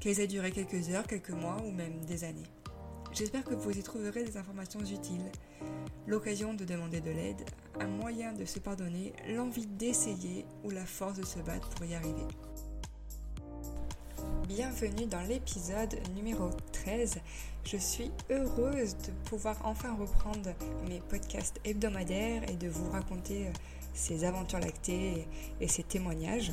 qu'elles aient duré quelques heures, quelques mois ou même des années. J'espère que vous y trouverez des informations utiles, l'occasion de demander de l'aide, un moyen de se pardonner, l'envie d'essayer ou la force de se battre pour y arriver. Bienvenue dans l'épisode numéro 13. Je suis heureuse de pouvoir enfin reprendre mes podcasts hebdomadaires et de vous raconter ces aventures lactées et ces témoignages.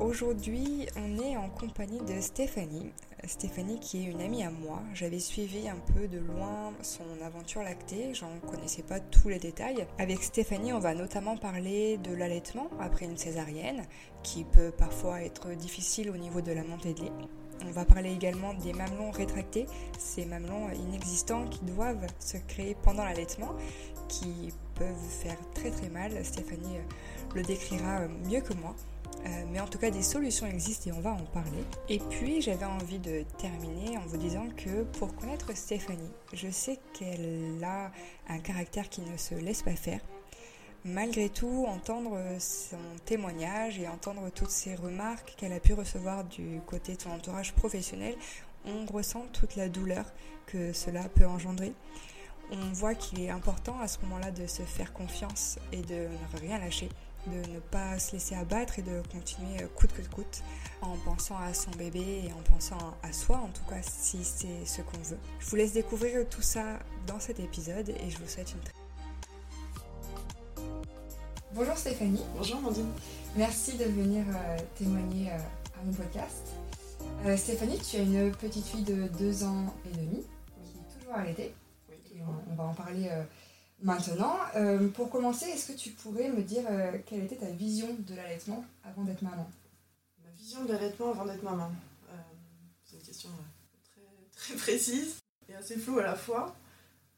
Aujourd'hui, on est en compagnie de Stéphanie. Stéphanie qui est une amie à moi. J'avais suivi un peu de loin son aventure lactée, j'en connaissais pas tous les détails. Avec Stéphanie, on va notamment parler de l'allaitement après une césarienne, qui peut parfois être difficile au niveau de la montée de lait. On va parler également des mamelons rétractés, ces mamelons inexistants qui doivent se créer pendant l'allaitement, qui peuvent faire très très mal. Stéphanie le décrira mieux que moi. Euh, mais en tout cas, des solutions existent et on va en parler. Et puis, j'avais envie de terminer en vous disant que pour connaître Stéphanie, je sais qu'elle a un caractère qui ne se laisse pas faire. Malgré tout, entendre son témoignage et entendre toutes ces remarques qu'elle a pu recevoir du côté de son entourage professionnel, on ressent toute la douleur que cela peut engendrer. On voit qu'il est important à ce moment-là de se faire confiance et de ne rien lâcher de ne pas se laisser abattre et de continuer coûte que coûte en pensant à son bébé et en pensant à soi, en tout cas si c'est ce qu'on veut. Je vous laisse découvrir tout ça dans cet épisode et je vous souhaite une très Bonjour Stéphanie. Bonjour Mandine. Merci de venir euh, témoigner euh, à mon podcast. Euh, Stéphanie, tu as une petite fille de 2 ans et demi qui est toujours arrêtée. Oui, on, va en parler Maintenant, euh, pour commencer, est-ce que tu pourrais me dire euh, quelle était ta vision de l'allaitement avant d'être maman? Ma vision de l'allaitement avant d'être maman euh, C'est une question très, très, précise et assez floue à la fois.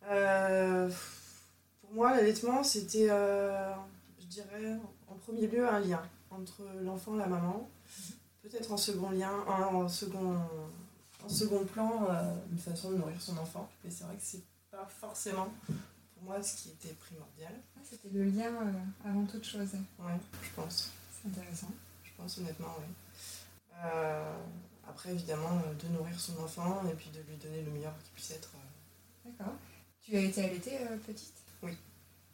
pour moi, l'allaitement, c'était, je dirais, en premier lieu, un lien entre l'enfant et la maman. Peut-être en second lien, en second, en second plan, une façon de nourrir son enfant. Mais c'est vrai que c'est pas forcément moi ce qui était primordial. C'était le lien euh, avant toute chose. Oui, je pense. C'est intéressant. Je pense honnêtement, oui. Euh, après, évidemment, euh, de nourrir son enfant et puis de lui donner le meilleur qu'il puisse être. D'accord. Tu as été allaitée petite? Oui.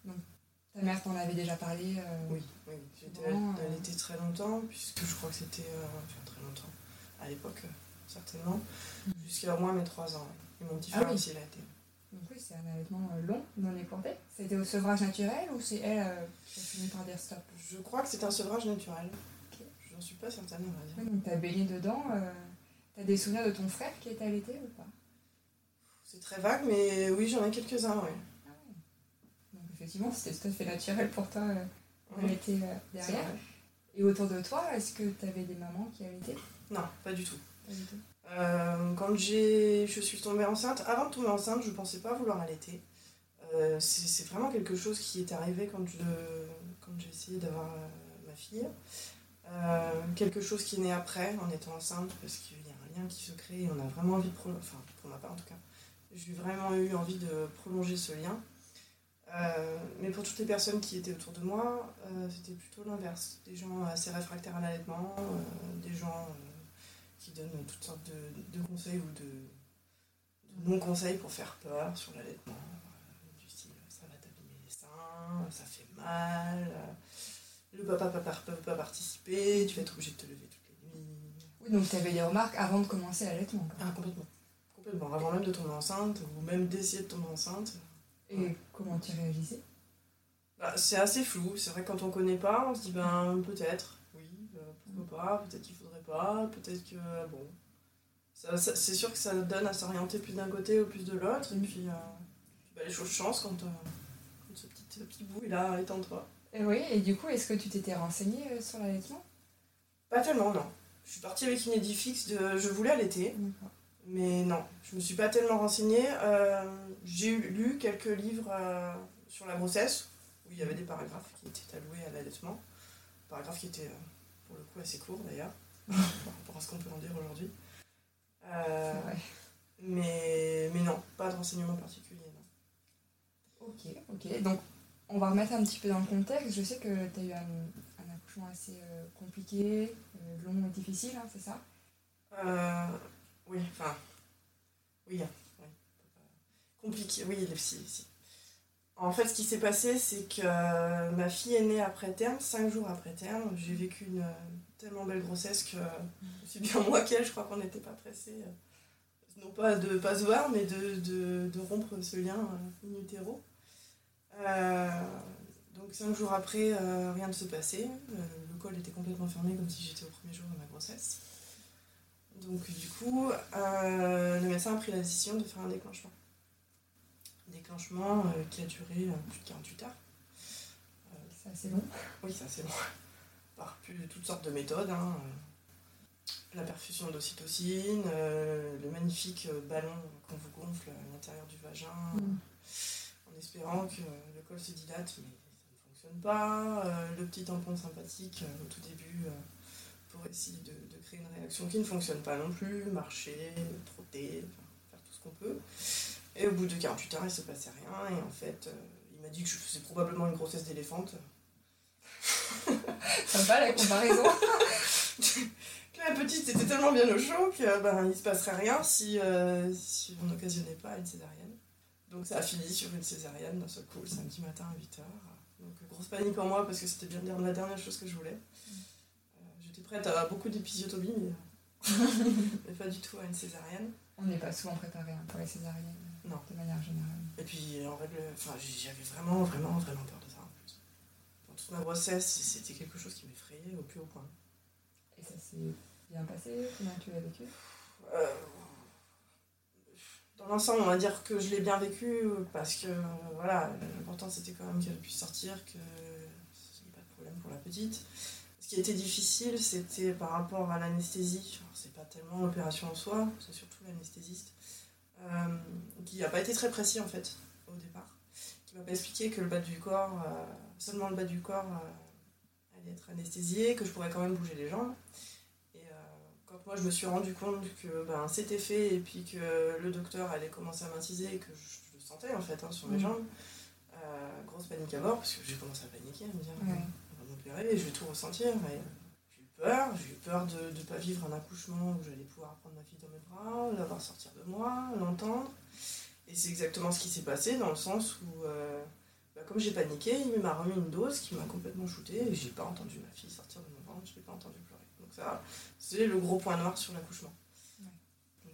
Donc, ta mère t'en avait déjà parlé Oui, oui. J'ai été allaitée très longtemps, puisque je crois que c'était. enfin, très longtemps. À l'époque, certainement. Mm. Jusqu'à au moins mes 3 ans. Et mon petit ah frère aussi l'a été. Donc oui, c'est un allaitement euh, long, non écourté. C'était au sevrage naturel ou c'est elle euh, qui a fini par dire stop? Je crois que c'est un sevrage naturel. Je J'en suis pas certaine, on va dire. donc t'as baigné dedans. Euh, t'as des souvenirs de ton frère qui était allaité ou pas? C'est très vague, mais oui, j'en ai quelques-uns, oui. Ah ouais. Donc effectivement, c'était tout à fait naturel pour toi d'allaiter derrière. Et autour de toi, est-ce que tu avais des mamans qui allaitaient? Non, pas du tout. Pas du tout. Euh, quand je suis tombée enceinte, avant de tomber enceinte, je ne pensais pas vouloir allaiter. Euh, c'est vraiment quelque chose qui est arrivé quand j'ai essayé d'avoir euh, ma fille. quelque chose qui est né après, en étant enceinte, parce qu'il y a un lien qui se crée et on a vraiment envie de prolonger, enfin pour ma part en tout cas, j'ai vraiment eu envie de prolonger ce lien. mais pour toutes les personnes qui étaient autour de moi, c'était plutôt l'inverse. Des gens assez réfractaires à l'allaitement, des gens qui donne toutes sortes de, de conseils ou de, de non-conseils pour faire peur sur l'allaitement. Du style, ça va t'abîmer les seins, ça fait mal, le papa ne peut pas participer, tu vas être obligé de te lever toutes les nuits. Oui, donc tu avais des remarques avant de commencer l'allaitement. Ah, complètement. Complètement, avant même de tomber enceinte, ou même d'essayer de tomber enceinte. Et comment tu réalisais bah, C'est assez flou, c'est vrai que quand on connaît pas, on se dit ben peut-être, oui, euh, pourquoi pas, peut-être qu'il faudrait pas, peut-être que bon. Ça, c'est sûr que ça donne à s'orienter plus d'un côté ou plus de l'autre, et puis euh, bah, les choses changent quand, euh, ce, petit, petit bout là est en toi. Et oui, et du coup, est-ce que tu t'étais renseignée sur l'allaitement? Pas tellement, non. Je suis partie avec une idée fixe de je voulais allaiter. Mais non, je me suis pas tellement renseignée. Euh, j'ai lu quelques livres euh, sur la grossesse, où il y avait des paragraphes qui étaient alloués à l'allaitement. Paragraphes qui étaient, euh, pour le coup, assez courts d'ailleurs, par rapport à ce qu'on peut en dire aujourd'hui. mais, mais non, pas de renseignements particuliers. Non. Ok, ok. Donc, on va remettre un petit peu dans le contexte. Je sais que tu as eu un, accouchement assez compliqué, long et difficile, hein, c'est ça? Oui, enfin. Oui, oui. Compliqué, oui, si, si. En fait, ce qui s'est passé, c'est que euh, ma fille est née après terme, cinq jours après terme. J'ai vécu une euh, tellement belle grossesse que, c'est bien moi qu'elle, je crois qu'on n'était pas pressés. Euh, non pas de pas se voir, mais de, rompre ce lien in utero. donc cinq jours après, rien ne se passait. le col était complètement fermé comme si j'étais au premier jour de ma grossesse. Donc du coup, euh, le médecin a pris la décision de faire un déclenchement. déclenchement euh, qui a duré euh, plus de 48 heures. c'est assez long. Oui, c'est assez long. Par toutes sortes de méthodes. Hein. La perfusion d'ocytocine, le magnifique ballon qu'on vous gonfle à l'intérieur du vagin, mm. en espérant que le col se dilate, mais ça ne fonctionne pas. le petit tampon sympathique au tout début pour essayer de, créer une réaction qui ne fonctionne pas non plus, marcher, trotter, faire tout ce qu'on peut. Et au bout de 48 heures, il ne se passait rien. Et en fait, euh, il m'a dit que je faisais probablement une grossesse d'éléphante. Sympa la comparaison. la petite était tellement bien au chaud que ben, il se passerait rien si, euh, si on n'occasionnait pas une césarienne. Donc ça a fini sur une césarienne d'un seul coup le samedi matin à 8h. Donc grosse panique en moi parce que c'était bien la dernière chose que je voulais prête à beaucoup d'épisiotomie, mais, pas du tout à une césarienne. On n'est pas souvent préparé hein, pour les césariennes, non. de manière générale. Et puis, en règle, enfin, j'avais vraiment, vraiment, vraiment peur de ça en plus. Dans toute ma grossesse, c'était quelque chose qui m'effrayait au plus haut point. Et ça s'est bien passé? Comment tu l'as vécu? Euh, Dans l'ensemble, on va dire que je l'ai bien vécu parce que, voilà, l'important c'était quand même qu'elle puisse sortir, qu'il n'y ait pas de problème pour la petite qui était difficile, c'était par rapport à l'anesthésie. C'est pas tellement l'opération en soi, c'est surtout l'anesthésiste, euh, qui n'a pas été très précis en fait au départ, qui m'a pas expliqué que le bas du corps, euh, seulement le bas du corps euh, allait être anesthésié, que je pourrais quand même bouger les jambes. Et quand moi je me suis rendu compte que ben, c'était fait et puis que le docteur allait commencer à m'inciser et que je, le sentais en fait hein, sur mes mmh. jambes, grosse panique à bord parce que j'ai commencé à paniquer, à me dire et je vais tout ressentir. J'ai eu peur, j'ai eu peur de ne pas vivre un accouchement où j'allais pouvoir prendre ma fille dans mes bras, la voir sortir de moi, l'entendre. Et c'est exactement ce qui s'est passé dans le sens où, euh, bah, comme j'ai paniqué, il m'a remis une dose qui m'a complètement shooté et j'ai pas entendu ma fille sortir de mon ventre, je l'ai pas entendu pleurer. Donc ça, c'est le gros point noir sur l'accouchement.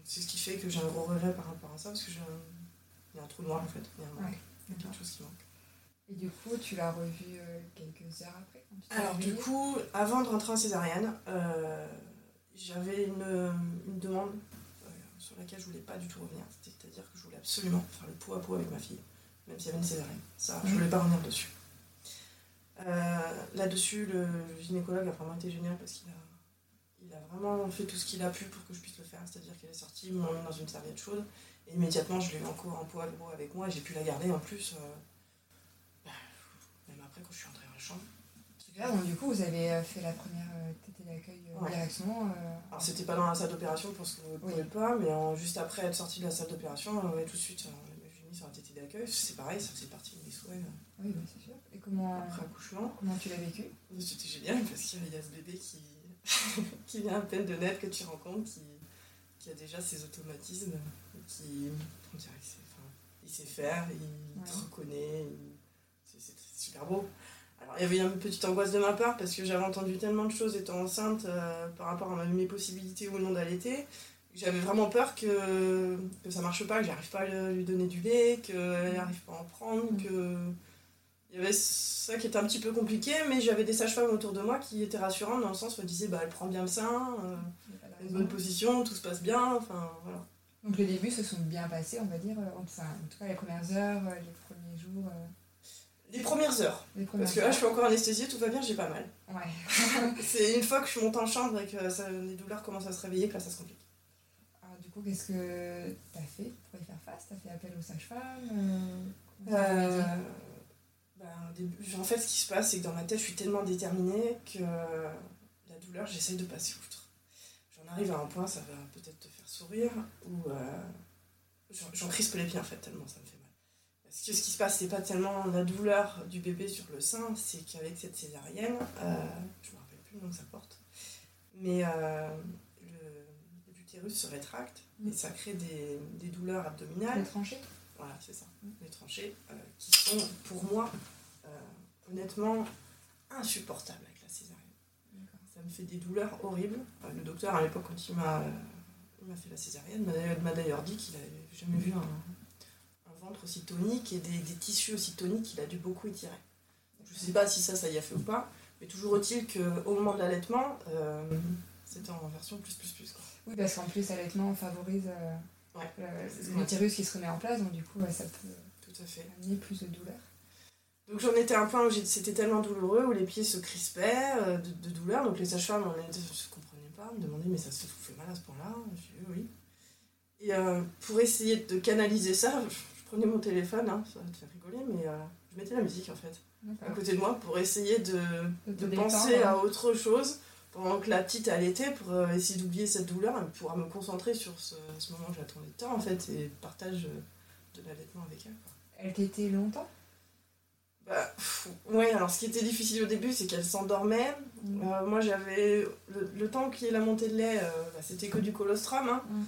C'est ce qui fait que j'ai un gros regret par rapport à ça parce que j'ai il y a un trou noir en fait, il y a, il y a quelque chose qui manque. Et du coup, tu l'as revu euh, quelques heures après Alors, du coup, avant de rentrer en césarienne, euh, j'avais une, une, demande sur laquelle je voulais pas du tout revenir. C'est-à-dire que je voulais absolument faire le pot à pot avec ma fille, même s'il y avait une césarienne. Ça, je voulais pas revenir dessus. Là-dessus, le, gynécologue a vraiment été génial parce qu'il a, il a vraiment fait tout ce qu'il a pu pour que je puisse le faire. C'est-à-dire qu'il est sorti, il m'a dans une serviette chaude. Et immédiatement, je l'ai encore en pot à avec moi et j'ai pu la garder en plus quand je suis entrée dans la chambre. Super, donc du coup, vous avez euh, fait la première euh, tétée d'accueil euh, directement Alors, c'était pas dans la salle d'opération parce que vous ne pouvez pas, mais juste après être sortie de la salle d'opération, tout de suite, sur la tétée d'accueil. C'est pareil, ça faisait partie de mes souhaits. Oui, bah, c'est sûr. Et comment, après accouchement comment tu l'as vécu? C'était génial parce qu'il y a ce bébé qui, qui vient à peine de naître que tu rencontres, qui, qui a déjà ses automatismes, qui, on dirait il sait faire, il te reconnaît, super beau. Alors, il y avait une petite angoisse de ma part parce que j'avais entendu tellement de choses étant enceinte euh, par rapport à mes possibilités ou non d'allaiter. j'avais vraiment peur que, que ça marche pas, que j'arrive pas à lui donner du lait, qu'elle n'arrive pas à en prendre, Mm. que. Il y avait ça qui était un petit peu compliqué, mais j'avais des sages-femmes autour de moi qui étaient rassurantes dans le sens où elles disaient bah, elle prend bien le sein, euh, une bonne position, tout se passe bien, enfin voilà. Donc les débuts se sont bien passés, on va dire, euh, enfin, en tout cas les premières heures, euh, les premiers jours, euh, Les premières heures, les premières parce que là je suis encore anesthésiée, tout va bien, j'ai pas mal. Ouais. C'est une fois que je monte en chambre et que ça- les douleurs commencent à se réveiller que là ça se complique. Alors du coup, qu'est-ce que t'as fait pour y faire face? T'as fait appel aux sages-femmes euh, Euh, ben, en fait, ce qui se passe, c'est que dans ma tête, je suis tellement déterminée que la douleur, j'essaye de passer outre. J'en arrive à un point, ça va peut-être te faire sourire, où euh, j'en- crispe les pieds en fait, tellement ça me fait ce qui se passe, c'est pas tellement la douleur du bébé sur le sein, c'est qu'avec cette césarienne, euh, je me rappelle plus le nom que ça porte, mais euh, l'utérus se rétracte et ça crée des, des douleurs abdominales. Les tranchées Voilà, c'est ça. Mm. Les tranchées euh, qui sont pour moi euh, honnêtement insupportables avec la césarienne. Ça me fait des douleurs horribles. Le docteur à l'époque quand il m'a fait la césarienne m'a- d'ailleurs dit qu'il n'avait jamais vu un ventre aussi tonique et des, des tissus aussi toniques qu'il a dû beaucoup étirer. Je ne sais pas si ça, ça y a fait ou pas, mais toujours est-il qu'au moment de l'allaitement, euh, c'était en version plus plus plus. Quoi. Oui, parce qu'en plus, l'allaitement favorise euh, Ouais, le- l'utérus qui se remet en place, donc du coup, ouais, ça peut Tout à fait. amener plus de douleur. Donc j'en étais à un point où c'était tellement douloureux, où les pieds se crispaient euh, de, de douleur. Donc les sages-femmes on était- je ne comprenais pas, me demandaient mais ça se fait mal à ce point-là? Je dis oui. Et euh, pour essayer de canaliser ça, prenais mon téléphone, hein, ça va te faire rigoler, mais euh, je mettais la musique en fait à côté de moi pour essayer de, De détendre, penser hein. à autre chose pendant que la petite allaitait pour euh, essayer d'oublier cette douleur et pouvoir me concentrer sur ce, ce moment que j'attendais tant en fait et partage euh, de l'allaitement avec elle. quoi. Elle t'était longtemps? Bah, pff, ouais, alors ce qui était difficile au début, c'est qu'elle s'endormait. Euh, moi, j'avais. Le, le temps qu'il y ait la montée de lait, euh, bah, c'était que du colostrum. hein. Mm.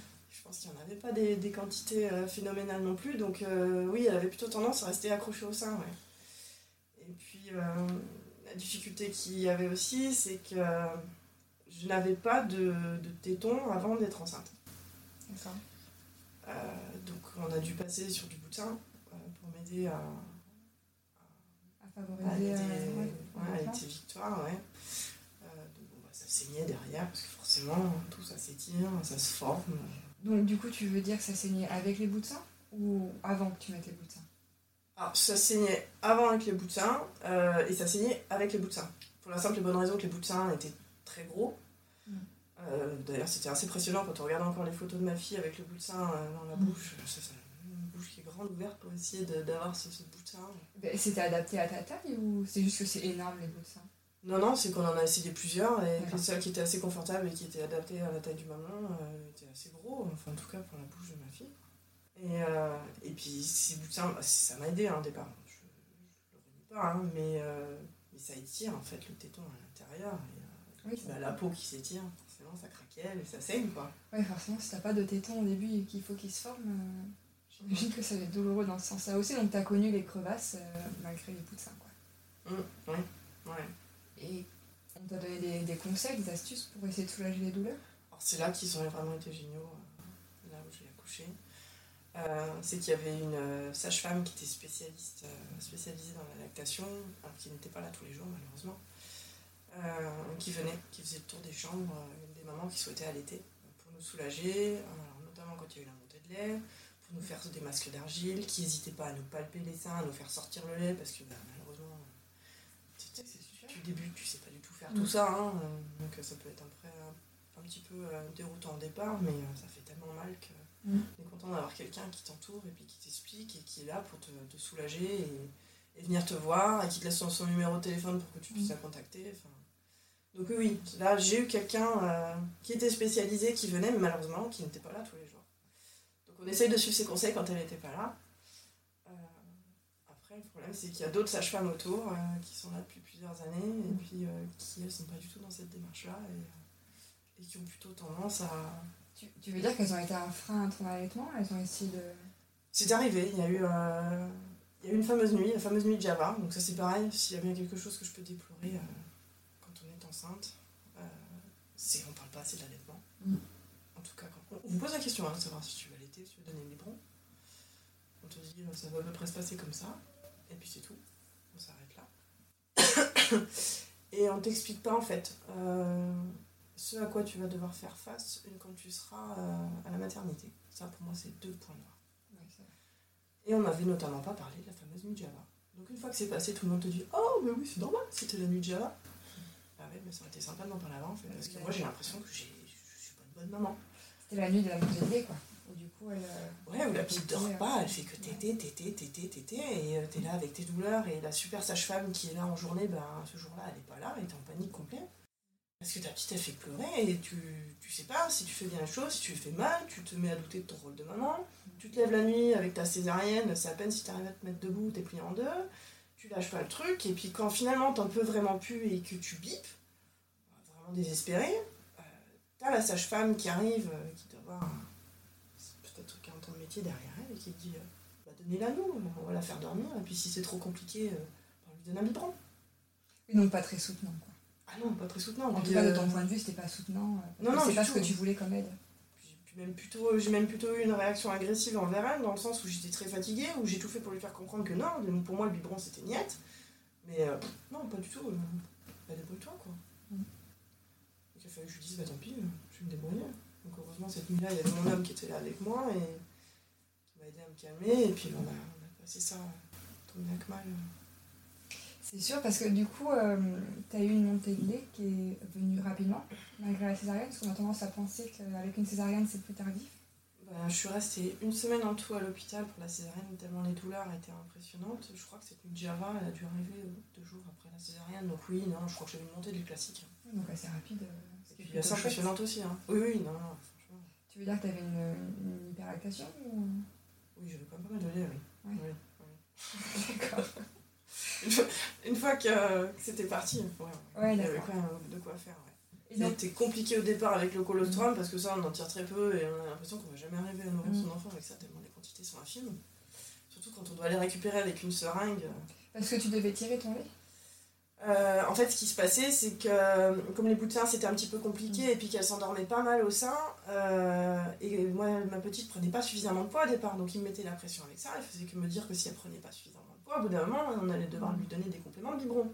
Pense qu'il n'y en avait pas des, des quantités euh, phénoménales non plus. Donc, euh, oui, elle avait plutôt tendance à rester accrochée au sein. Ouais. Et puis, euh, la difficulté qu'il y avait aussi, c'est que je n'avais pas de, de téton avant d'être enceinte. D'accord. Euh, donc, on a dû passer sur du bout de sein euh, pour m'aider à, À Ah, favoriser elle était, ouais, ouais, elle l'allaitement. était victoire, ouais. Euh, donc, bon, bah, ça saignait derrière, parce que forcément, tout ça s'étire, ça se forme. Donc du coup, tu veux dire que ça saignait avec les bouts de sein ou avant que tu mettes les bouts de sein? Alors, ça saignait avant avec les bouts de sein, euh, et ça saignait avec les bouts de sein. Pour la simple et bonne raison que les bouts de sein étaient très gros. Mm. Euh, D'ailleurs, c'était assez impressionnant quand on regarde encore les photos de ma fille avec le bout de sein euh, dans la Mm. bouche. Ça, ça- une bouche qui est grande ouverte pour essayer d'avoir ce, ce bout de sein. C'était adapté à ta taille ou c'est juste que c'est énorme les bouts de sein? Non, non, c'est qu'on en a essayé plusieurs et que celles qui étaient assez confortables et qui étaient adaptées à la taille du maman euh, étaient assez gros, enfin en tout cas pour la bouche de ma fille. Et, euh, et puis ça m'a aidé hein, au départ, je ne le pas, hein, mais, euh, mais ça étire en fait le téton à l'intérieur. Et, euh, Oui, bah, la peau qui s'étire, forcément ça craquelle et ça saigne quoi. Ouais, forcément, si t'as pas de téton au début et qu'il faut qu'il se forme, euh, j'imagine que ça va être douloureux dans ce sens-là aussi. Donc t'as connu les crevasses malgré les sein, quoi. Hum, ouais, ouais. Et on t'a donné des, conseils, des astuces pour essayer de soulager les douleurs? C'est là qu'ils ont vraiment été géniaux, euh, là où j'ai accouché. Euh, c'est qu'il y avait une euh, sage-femme qui était spécialiste, spécialisée dans la lactation, qui n'était pas là tous les jours malheureusement, qui venait, qui faisait le tour des chambres, des mamans qui souhaitaient allaiter, pour nous soulager, notamment quand il y a eu la montée de lait, pour nous faire des masques d'argile, qui n'hésitaient pas à nous palper les seins, à nous faire sortir le lait, parce que bah, tu sais pas du tout faire tout Mm. ça, hein, euh, donc euh, ça peut être un, peu- un petit peu euh, déroutant au départ, mais ça fait tellement mal que Mm. on est content d'avoir quelqu'un qui t'entoure et puis qui t'explique et qui est là pour te, te soulager et, et venir te voir et qui te laisse son, son numéro de téléphone pour que tu puisses Mm. la contacter. Donc oui, oui, là j'ai eu quelqu'un euh, qui était spécialisé, qui venait, mais malheureusement qui n'était pas là tous les jours. Donc on essaye de suivre ses conseils quand elle n'était pas là. Euh, après, le problème c'est qu'il y a d'autres sages-femmes autour euh, qui sont là depuis plusieurs années et puis euh, qui elles sont pas du tout dans cette démarche-là et, euh, et qui ont plutôt tendance à, tu, tu veux dire qu'elles ont été un frein à ton allaitement Elles ont essayé de. C'est arrivé, il y, a eu, euh, il y a eu une fameuse nuit, la fameuse nuit de Java. Donc ça c'est pareil, s'il y a bien quelque chose que je peux déplorer euh, quand on est enceinte, c'est qu'on parle pas assez de l'allaitement. Mm. En tout cas, quand on, vous pose la question, hein, de savoir si tu veux allaiter, si tu veux donner le biberon. On te dit, ça va à peu près se passer comme ça, et puis c'est tout. Et on t'explique pas en fait euh, ce à quoi tu vas devoir faire face une- quand tu seras euh, à la maternité. Ça, pour moi, c'est deux points noirs. Et on m'avait notamment pas parlé de la fameuse nuit de Java. Donc une fois que c'est passé, tout le monde te dit Oh, mais oui, c'est normal, c'était la nuit de Java. Ah ouais, mais ça aurait été sympa d'en parler avant en fait, parce que moi j'ai l'impression que je suis pas une bonne maman. C'était la nuit de la montée quoi. Où du coup, elle. euh, Ouais, où la petite dort pas, elle fait que tété, tété, tété, tété, et euh, t'es là avec tes douleurs, et la super sage-femme qui est là en journée, ben ce jour-là elle est pas là, et t'es en panique complète. Parce que ta petite elle fait pleurer, et tu, tu sais pas si tu fais bien les choses, si tu fais mal, tu te mets à douter de ton rôle de maman, tu te lèves la nuit avec ta césarienne, c'est à peine si t'arrives à te mettre debout, t'es plié en deux, tu lâches pas le truc, et puis quand finalement t'en peux vraiment plus et que tu bipes, vraiment désespéré, euh, t'as la sage-femme qui arrive, euh, qui doit avoir un- c'est peut-être 40 ans de métier derrière elle, et qui dit euh, bah, donnez-la nous, on va la faire dormir, et puis si c'est trop compliqué, euh, on lui donne un biberon. Oui, donc pas très soutenant quoi. Ah non, pas très soutenant. En tout cas, de euh, ton point de vue, c'était pas soutenant. Non, non, C'est pas ce que tu voulais comme aide. Même plutôt, j'ai même plutôt eu une réaction agressive envers elle, dans le sens où j'étais très fatiguée, où j'ai tout fait pour lui faire comprendre que non, pour moi le biberon c'était niette. Mais euh, non, pas du tout. euh, bah débrouille-toi quoi. Mm. Donc il a fallu que je lui dise, bah tant pis, je vais me débrouiller. Donc heureusement cette nuit-là, il y avait mon homme qui était là avec moi et m'a aidé à me calmer. Et puis on a, on a passé ça euh, tant bien que mal. C'est sûr, parce que du coup, tu as eu une montée de lait qui est venue rapidement, malgré la césarienne, parce qu'on a tendance à penser qu'avec une césarienne, c'est plus tardif. Bah, je suis restée une semaine en tout à l'hôpital pour la césarienne, tellement les douleurs étaient impressionnantes. Je crois que cette de Java, elle a dû arriver euh, deux jours après la césarienne. Donc oui, non, je crois que j'avais une montée de lait classique. Donc assez rapide. euh, Et puis assez impressionnante aussi. Hein. Oui, oui, non, non, franchement. Tu veux dire que tu avais une, une hyperlactation ou... Oui, j'avais quand même pas mal de lait, oui. D'accord. Une fois, que, c'était parti, ouais, ouais. Ouais, il y avait quand même de quoi faire. Ouais. C'était compliqué au départ avec le colostrum parce que ça, on en tire très peu et on a l'impression qu'on va jamais arriver à nourrir Mm. son enfant avec ça, tellement les quantités sont infimes. Surtout quand on doit aller récupérer avec une seringue. parce que tu devais tirer ton lait? Euh, en fait, ce qui se passait, c'est que comme les bouts de sein c'était un petit peu compliqué et puis qu'elle s'endormait pas mal au sein, euh, et moi ma petite prenait pas suffisamment de poids au départ, donc il me mettait la pression avec ça. Il faisait que me dire que si elle prenait pas suffisamment de poids, au bout d'un moment, on allait devoir lui donner des compléments de biberon.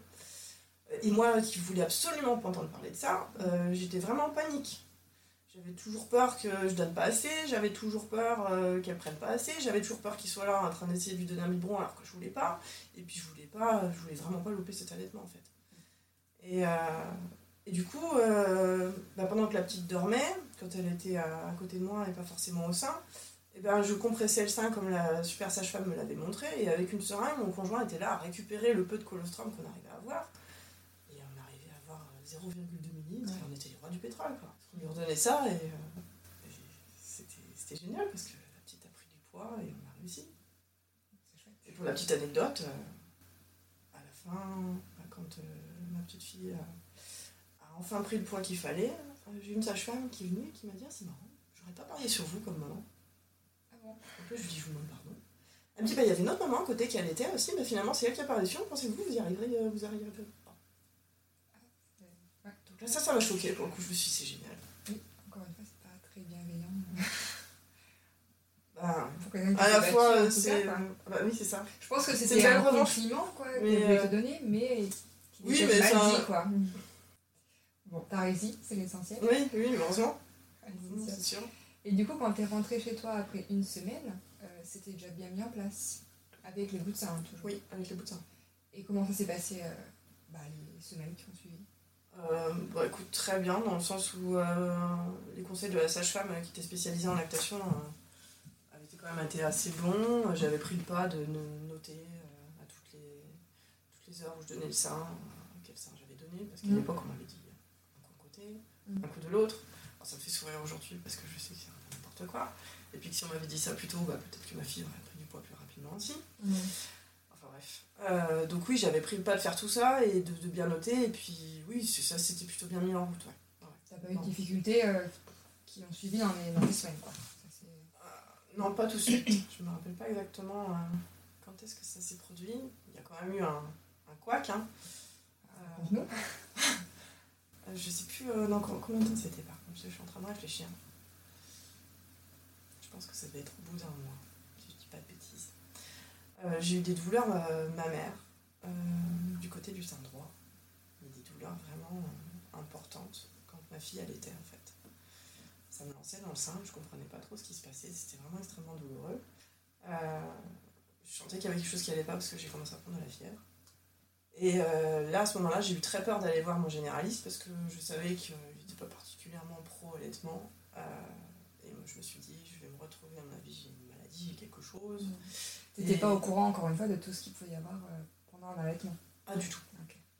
Et moi qui voulais absolument pas entendre parler de ça, euh, j'étais vraiment en panique. J'avais toujours peur que je donne pas assez, j'avais toujours peur euh, qu'elle prenne pas assez, j'avais toujours peur qu'il soit là en train d'essayer de lui donner un biberon alors que je voulais pas. Et puis je voulais pas, je voulais vraiment pas louper cet allaitement en fait. Et, euh, du coup, euh, bah, pendant que la petite dormait, quand elle était à, côté de moi et pas forcément au sein, et ben, je compressais le sein comme la super sage-femme me l'avait montré. Et avec une seringue, mon conjoint était là à récupérer le peu de colostrum qu'on arrivait à avoir. Et on arrivait à avoir 0,2 millilitres et on était les rois du pétrole. Quoi. On lui redonnait ça et, euh, et c'était génial parce que la petite a pris du poids et on a réussi. Et pour la petite anecdote, euh, à la fin, bah, quand euh, ma petite fille a, a enfin pris le poids qu'il fallait, j'ai une sage-femme qui est venue et qui m'a dit Ah, c'est marrant, j'aurais pas parié sur vous comme maman. Ah bon? Donc là, je lui dis Je vous demande pardon. Elle me dit bah, Il y avait une autre maman à côté qui allaitait aussi, mais finalement, c'est elle qui a parlé dessus. Pensez-vous, vous y arriverez, vous arriverez pas Ouais. Donc là, ça, ça m'a choqué. Pour le coup, je me suis dit C'est génial. Encore une fois, c'est pas très bienveillant. Bah, qui à la fois, c'est. Bah oui, c'est ça. Je pense que C'est c'était un compliment quoi, Mais, qu'elle voulait euh, te donner, mais oui, mais ça- dit quoi. Bon, t'as réussi, c'est l'essentiel. Oui, oui, heureusement. C'est sûr. Et du coup, quand t'es rentrée chez toi après une semaine, euh, c'était déjà bien mis en place. Avec les bouts de sein, toujours. Oui, avec les bouts de sein. Et comment ça s'est passé euh, bah, les semaines qui ont suivi? Euh, bah, écoute, très bien, dans le sens où euh, les conseils de la sage-femme euh, qui était spécialisée en lactation avaient été quand même été assez bons. J'avais pris le pas de no- noter à toutes les, toutes les heures où je donnais le sein, quel sein j'avais donné, parce qu'à Mhm. l'époque on m'avait dit un coup d'un côté, un coup de l'autre. Alors, ça me fait sourire aujourd'hui parce que je sais que c'est n'importe quoi. Et puis que si on m'avait dit ça plus tôt, bah, peut-être que ma fille aurait pris du poids plus rapidement aussi. Bref. Euh, donc oui, j'avais pris le pas de faire tout ça et de, de bien noter. Et puis oui, ça c'était plutôt bien mis en route. Ouais. Ouais. T'as pas eu de difficultés euh, qui ont suivi dans les, dans les semaines quoi. Ça, Euh, non, pas tout de suite. Je me rappelle pas exactement quand est-ce que ça s'est produit. Il y a quand même eu un, un couac. Hein. Je sais plus non, com- combien de temps c'était par contre? Je suis en train de réfléchir. pense que ça devait être au bout d'un mois, si je dis pas de bêtises. Euh, j'ai eu des douleurs euh, mammaires du côté du sein droit, des douleurs vraiment importantes quand ma fille allaitait en fait. Ça me lançait dans le sein, je comprenais pas trop ce qui se passait, c'était vraiment extrêmement douloureux. je sentais qu'il y avait quelque chose qui allait pas parce que j'ai commencé à prendre de la fièvre. Et là, à ce moment-là, j'ai eu très peur d'aller voir mon généraliste parce que je savais qu'il n'était pas particulièrement pro-allaitement. et moi, je me suis dit, je vais me retrouver, à mon avis, j'ai une maladie, j'ai quelque chose. Mmh. Tu n'étais pas au courant, encore une fois, de tout ce qu'il pouvait y avoir euh, pendant l'allaitement Ah, du tout.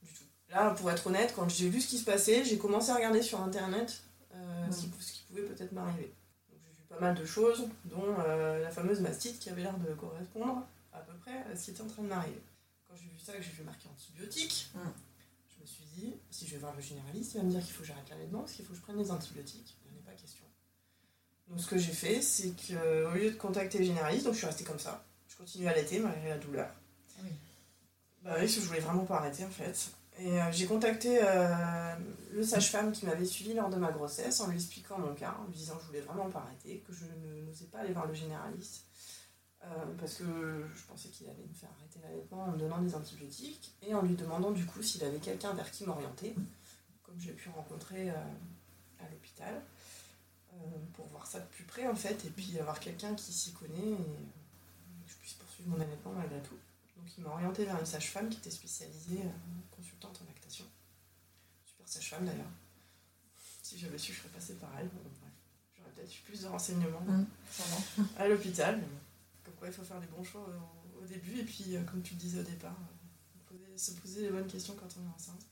du tout. Là, pour être honnête, quand j'ai vu ce qui se passait, j'ai commencé à regarder sur Internet euh, ce, qui, pouvait peut-être m'arriver. J'ai vu pas mal de choses, dont euh, la fameuse mastite qui avait l'air de correspondre à peu près à ce qui était en train de m'arriver. Quand j'ai vu ça, que j'ai vu marquer antibiotiques, mmh. je me suis dit, si je vais voir le généraliste, il va me dire qu'il faut que j'arrête l'allaitement parce qu'il faut que je prenne des antibiotiques. Il n'y en a pas question. Donc ce que j'ai fait, c'est qu'au lieu de contacter le généraliste, donc je suis restée comme ça je continue à allaiter malgré la douleur. Oui. Bah oui, parce que je voulais vraiment pas arrêter en fait. Et euh, j'ai contacté euh, le sage-femme qui m'avait suivi lors de ma grossesse en lui expliquant mon cas, en lui disant que je voulais vraiment pas arrêter, que je n'osais pas aller voir le généraliste. Euh, parce que je pensais qu'il allait me faire arrêter l'allaitement en me donnant des antibiotiques et en lui demandant du coup s'il avait quelqu'un vers qui m'orienter, comme j'ai pu rencontrer à l'hôpital, pour voir ça de plus près en fait, et puis avoir quelqu'un qui s'y connaît. Et, mon allaitement malgré tout. Donc il m'a orienté vers une sage-femme qui était spécialisée euh, consultante en lactation. Super sage-femme d'ailleurs. Si j'avais su, je serais passée par elle. J'aurais peut-être eu plus de renseignements mmh, à l'hôpital. Comme quoi il faut faire des bons choix au, début et puis, euh, comme tu le disais au départ, euh, se poser les bonnes questions quand on est enceinte.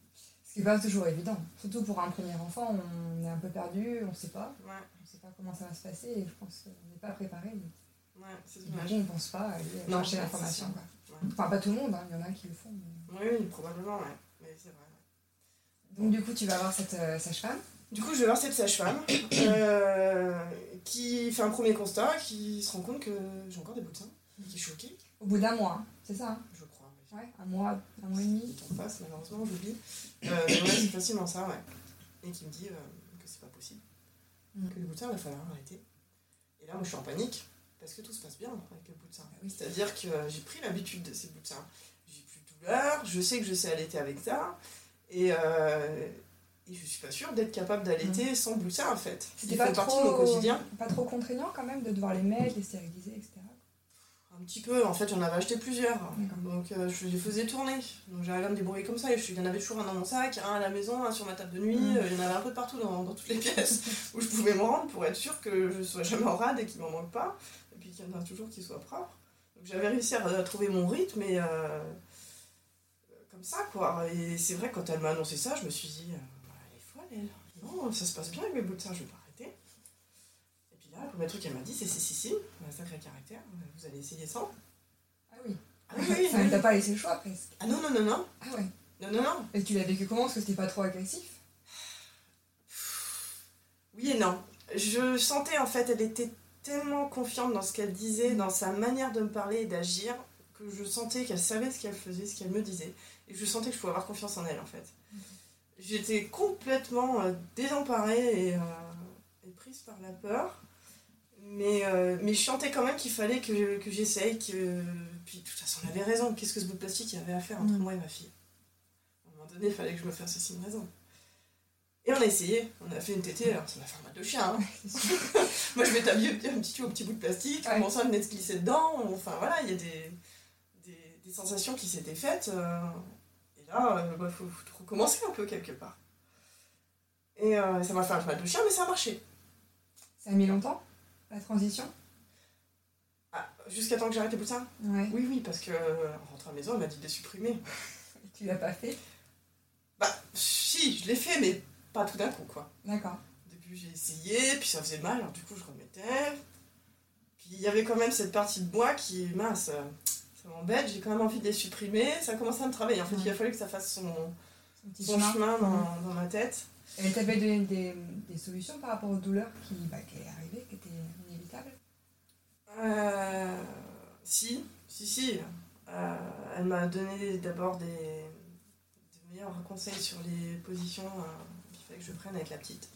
Ce qui n'est pas toujours évident. Surtout pour un premier enfant, on est un peu perdu, on ne sait pas. Ouais. On ne sait pas comment ça va se passer et je pense qu'on n'est pas préparé. Ouais, c'est on ne pense pas aller chercher l'information. Enfin, pas tout le monde, hein, il y en a qui le font. Oui, probablement, ouais. Mais c'est vrai. Donc, du coup, tu vas voir cette euh, sage-femme Du coup, je vais voir cette sage-femme euh, qui fait un premier constat, qui se rend compte que j'ai encore des bouts de sein, qui est choquée. Au bout d'un mois, c'est ça hein? Je crois. Ouais, un mois, un mois et demi. Temps passe, malheureusement, j'oublie. Euh, mais c'est facilement ça, ouais. Et qui me dit euh, que c'est pas possible. Mm. Que les bouts de sein, il va falloir arrêter. Et là, moi, je suis en panique parce que tout se passe bien avec le bout de sein. C'est-à-dire que j'ai pris l'habitude de ces bouts de sein. J'ai plus de douleur, je sais que je sais allaiter avec ça, et, euh, et je suis pas sûre d'être capable d'allaiter mmh. sans bout de sein en fait. C'était pas trop, de mon quotidien. Pas trop contraignant quand même de devoir les mettre, les stériliser, etc. Un petit peu, en fait j'en avais acheté plusieurs, donc euh, je les faisais tourner. Donc j'arrivais à me débrouiller comme ça, il y en avait toujours un dans mon sac, un à la maison, un sur ma table de nuit, mmh. euh, il y en avait un peu partout dans, dans toutes les pièces où je pouvais me rendre pour être sûre que je sois jamais en rade et qu'il m'en manque pas qu'il y en a toujours qui soient propres. Donc j'avais réussi à, trouver mon rythme et euh, comme ça quoi. Et c'est vrai quand elle m'a annoncé ça, je me suis dit, euh, bah, elle est folle elle. Non, ça se passe bien avec mes bouts de ça, je vais pas arrêter. Et puis là, le premier truc qu'elle m'a dit, c'est si si si, un sacré caractère, vous allez essayer sans. Ah oui. Ah oui, ça ne t'a pas laissé le choix presque. Ah non non non non. Ah ouais. Non non non. Et tu l'as vécu comment? Parce que c'était pas trop agressif? Oui et non. Je sentais en fait, elle était tellement confiante dans ce qu'elle disait, dans sa manière de me parler et d'agir, que je sentais qu'elle savait ce qu'elle faisait, ce qu'elle me disait. Et je sentais que je pouvais avoir confiance en elle, en fait. J'étais complètement euh, désemparée euh, et, prise par la peur. Mais, euh, mais je sentais quand même qu'il fallait que, que j'essaye. Que... Puis de toute façon, on avait raison. Qu'est-ce que ce bout de plastique avait à faire entre mm. moi et ma fille? À un moment donné, il fallait que je me fasse aussi une raison. Et on a essayé, on a fait une tétée, alors ça m'a fait un mal de chien. Hein. Moi je m'étais habillée un petit, au petit bout de plastique, mon sang venait de se glisser dedans, enfin voilà, il y a des, des, des sensations qui s'étaient faites. Euh, et là, il euh, bah, faut, recommencer un peu quelque part. Et euh, ça m'a fait un mal de chien, mais ça a marché. Ça a mis longtemps, la transition? Ah, Jusqu'à temps que j'arrête les poussins Oui, oui, parce que en rentrant à la maison, elle m'a dit de les supprimer. tu l'as pas fait? Bah, si, je l'ai fait, mais pas tout d'un coup, quoi. D'accord. Au début, j'ai essayé, puis ça faisait mal, alors du coup, je remettais. Puis il y avait quand même cette partie de bois qui, mince, ça m'embête, j'ai quand même envie de les supprimer. Ça a commencé à me travailler. En fait, il a fallu que ça fasse son, son, chemin, dans, dans, ma tête. Et t'avais donné des, des, solutions par rapport aux douleurs qui, bah, qui arrivaient, qui étaient inévitables? Euh, Si, si, si. Euh, elle m'a donné d'abord des, des, meilleurs conseils sur les positions. Euh, que je prenne avec la petite.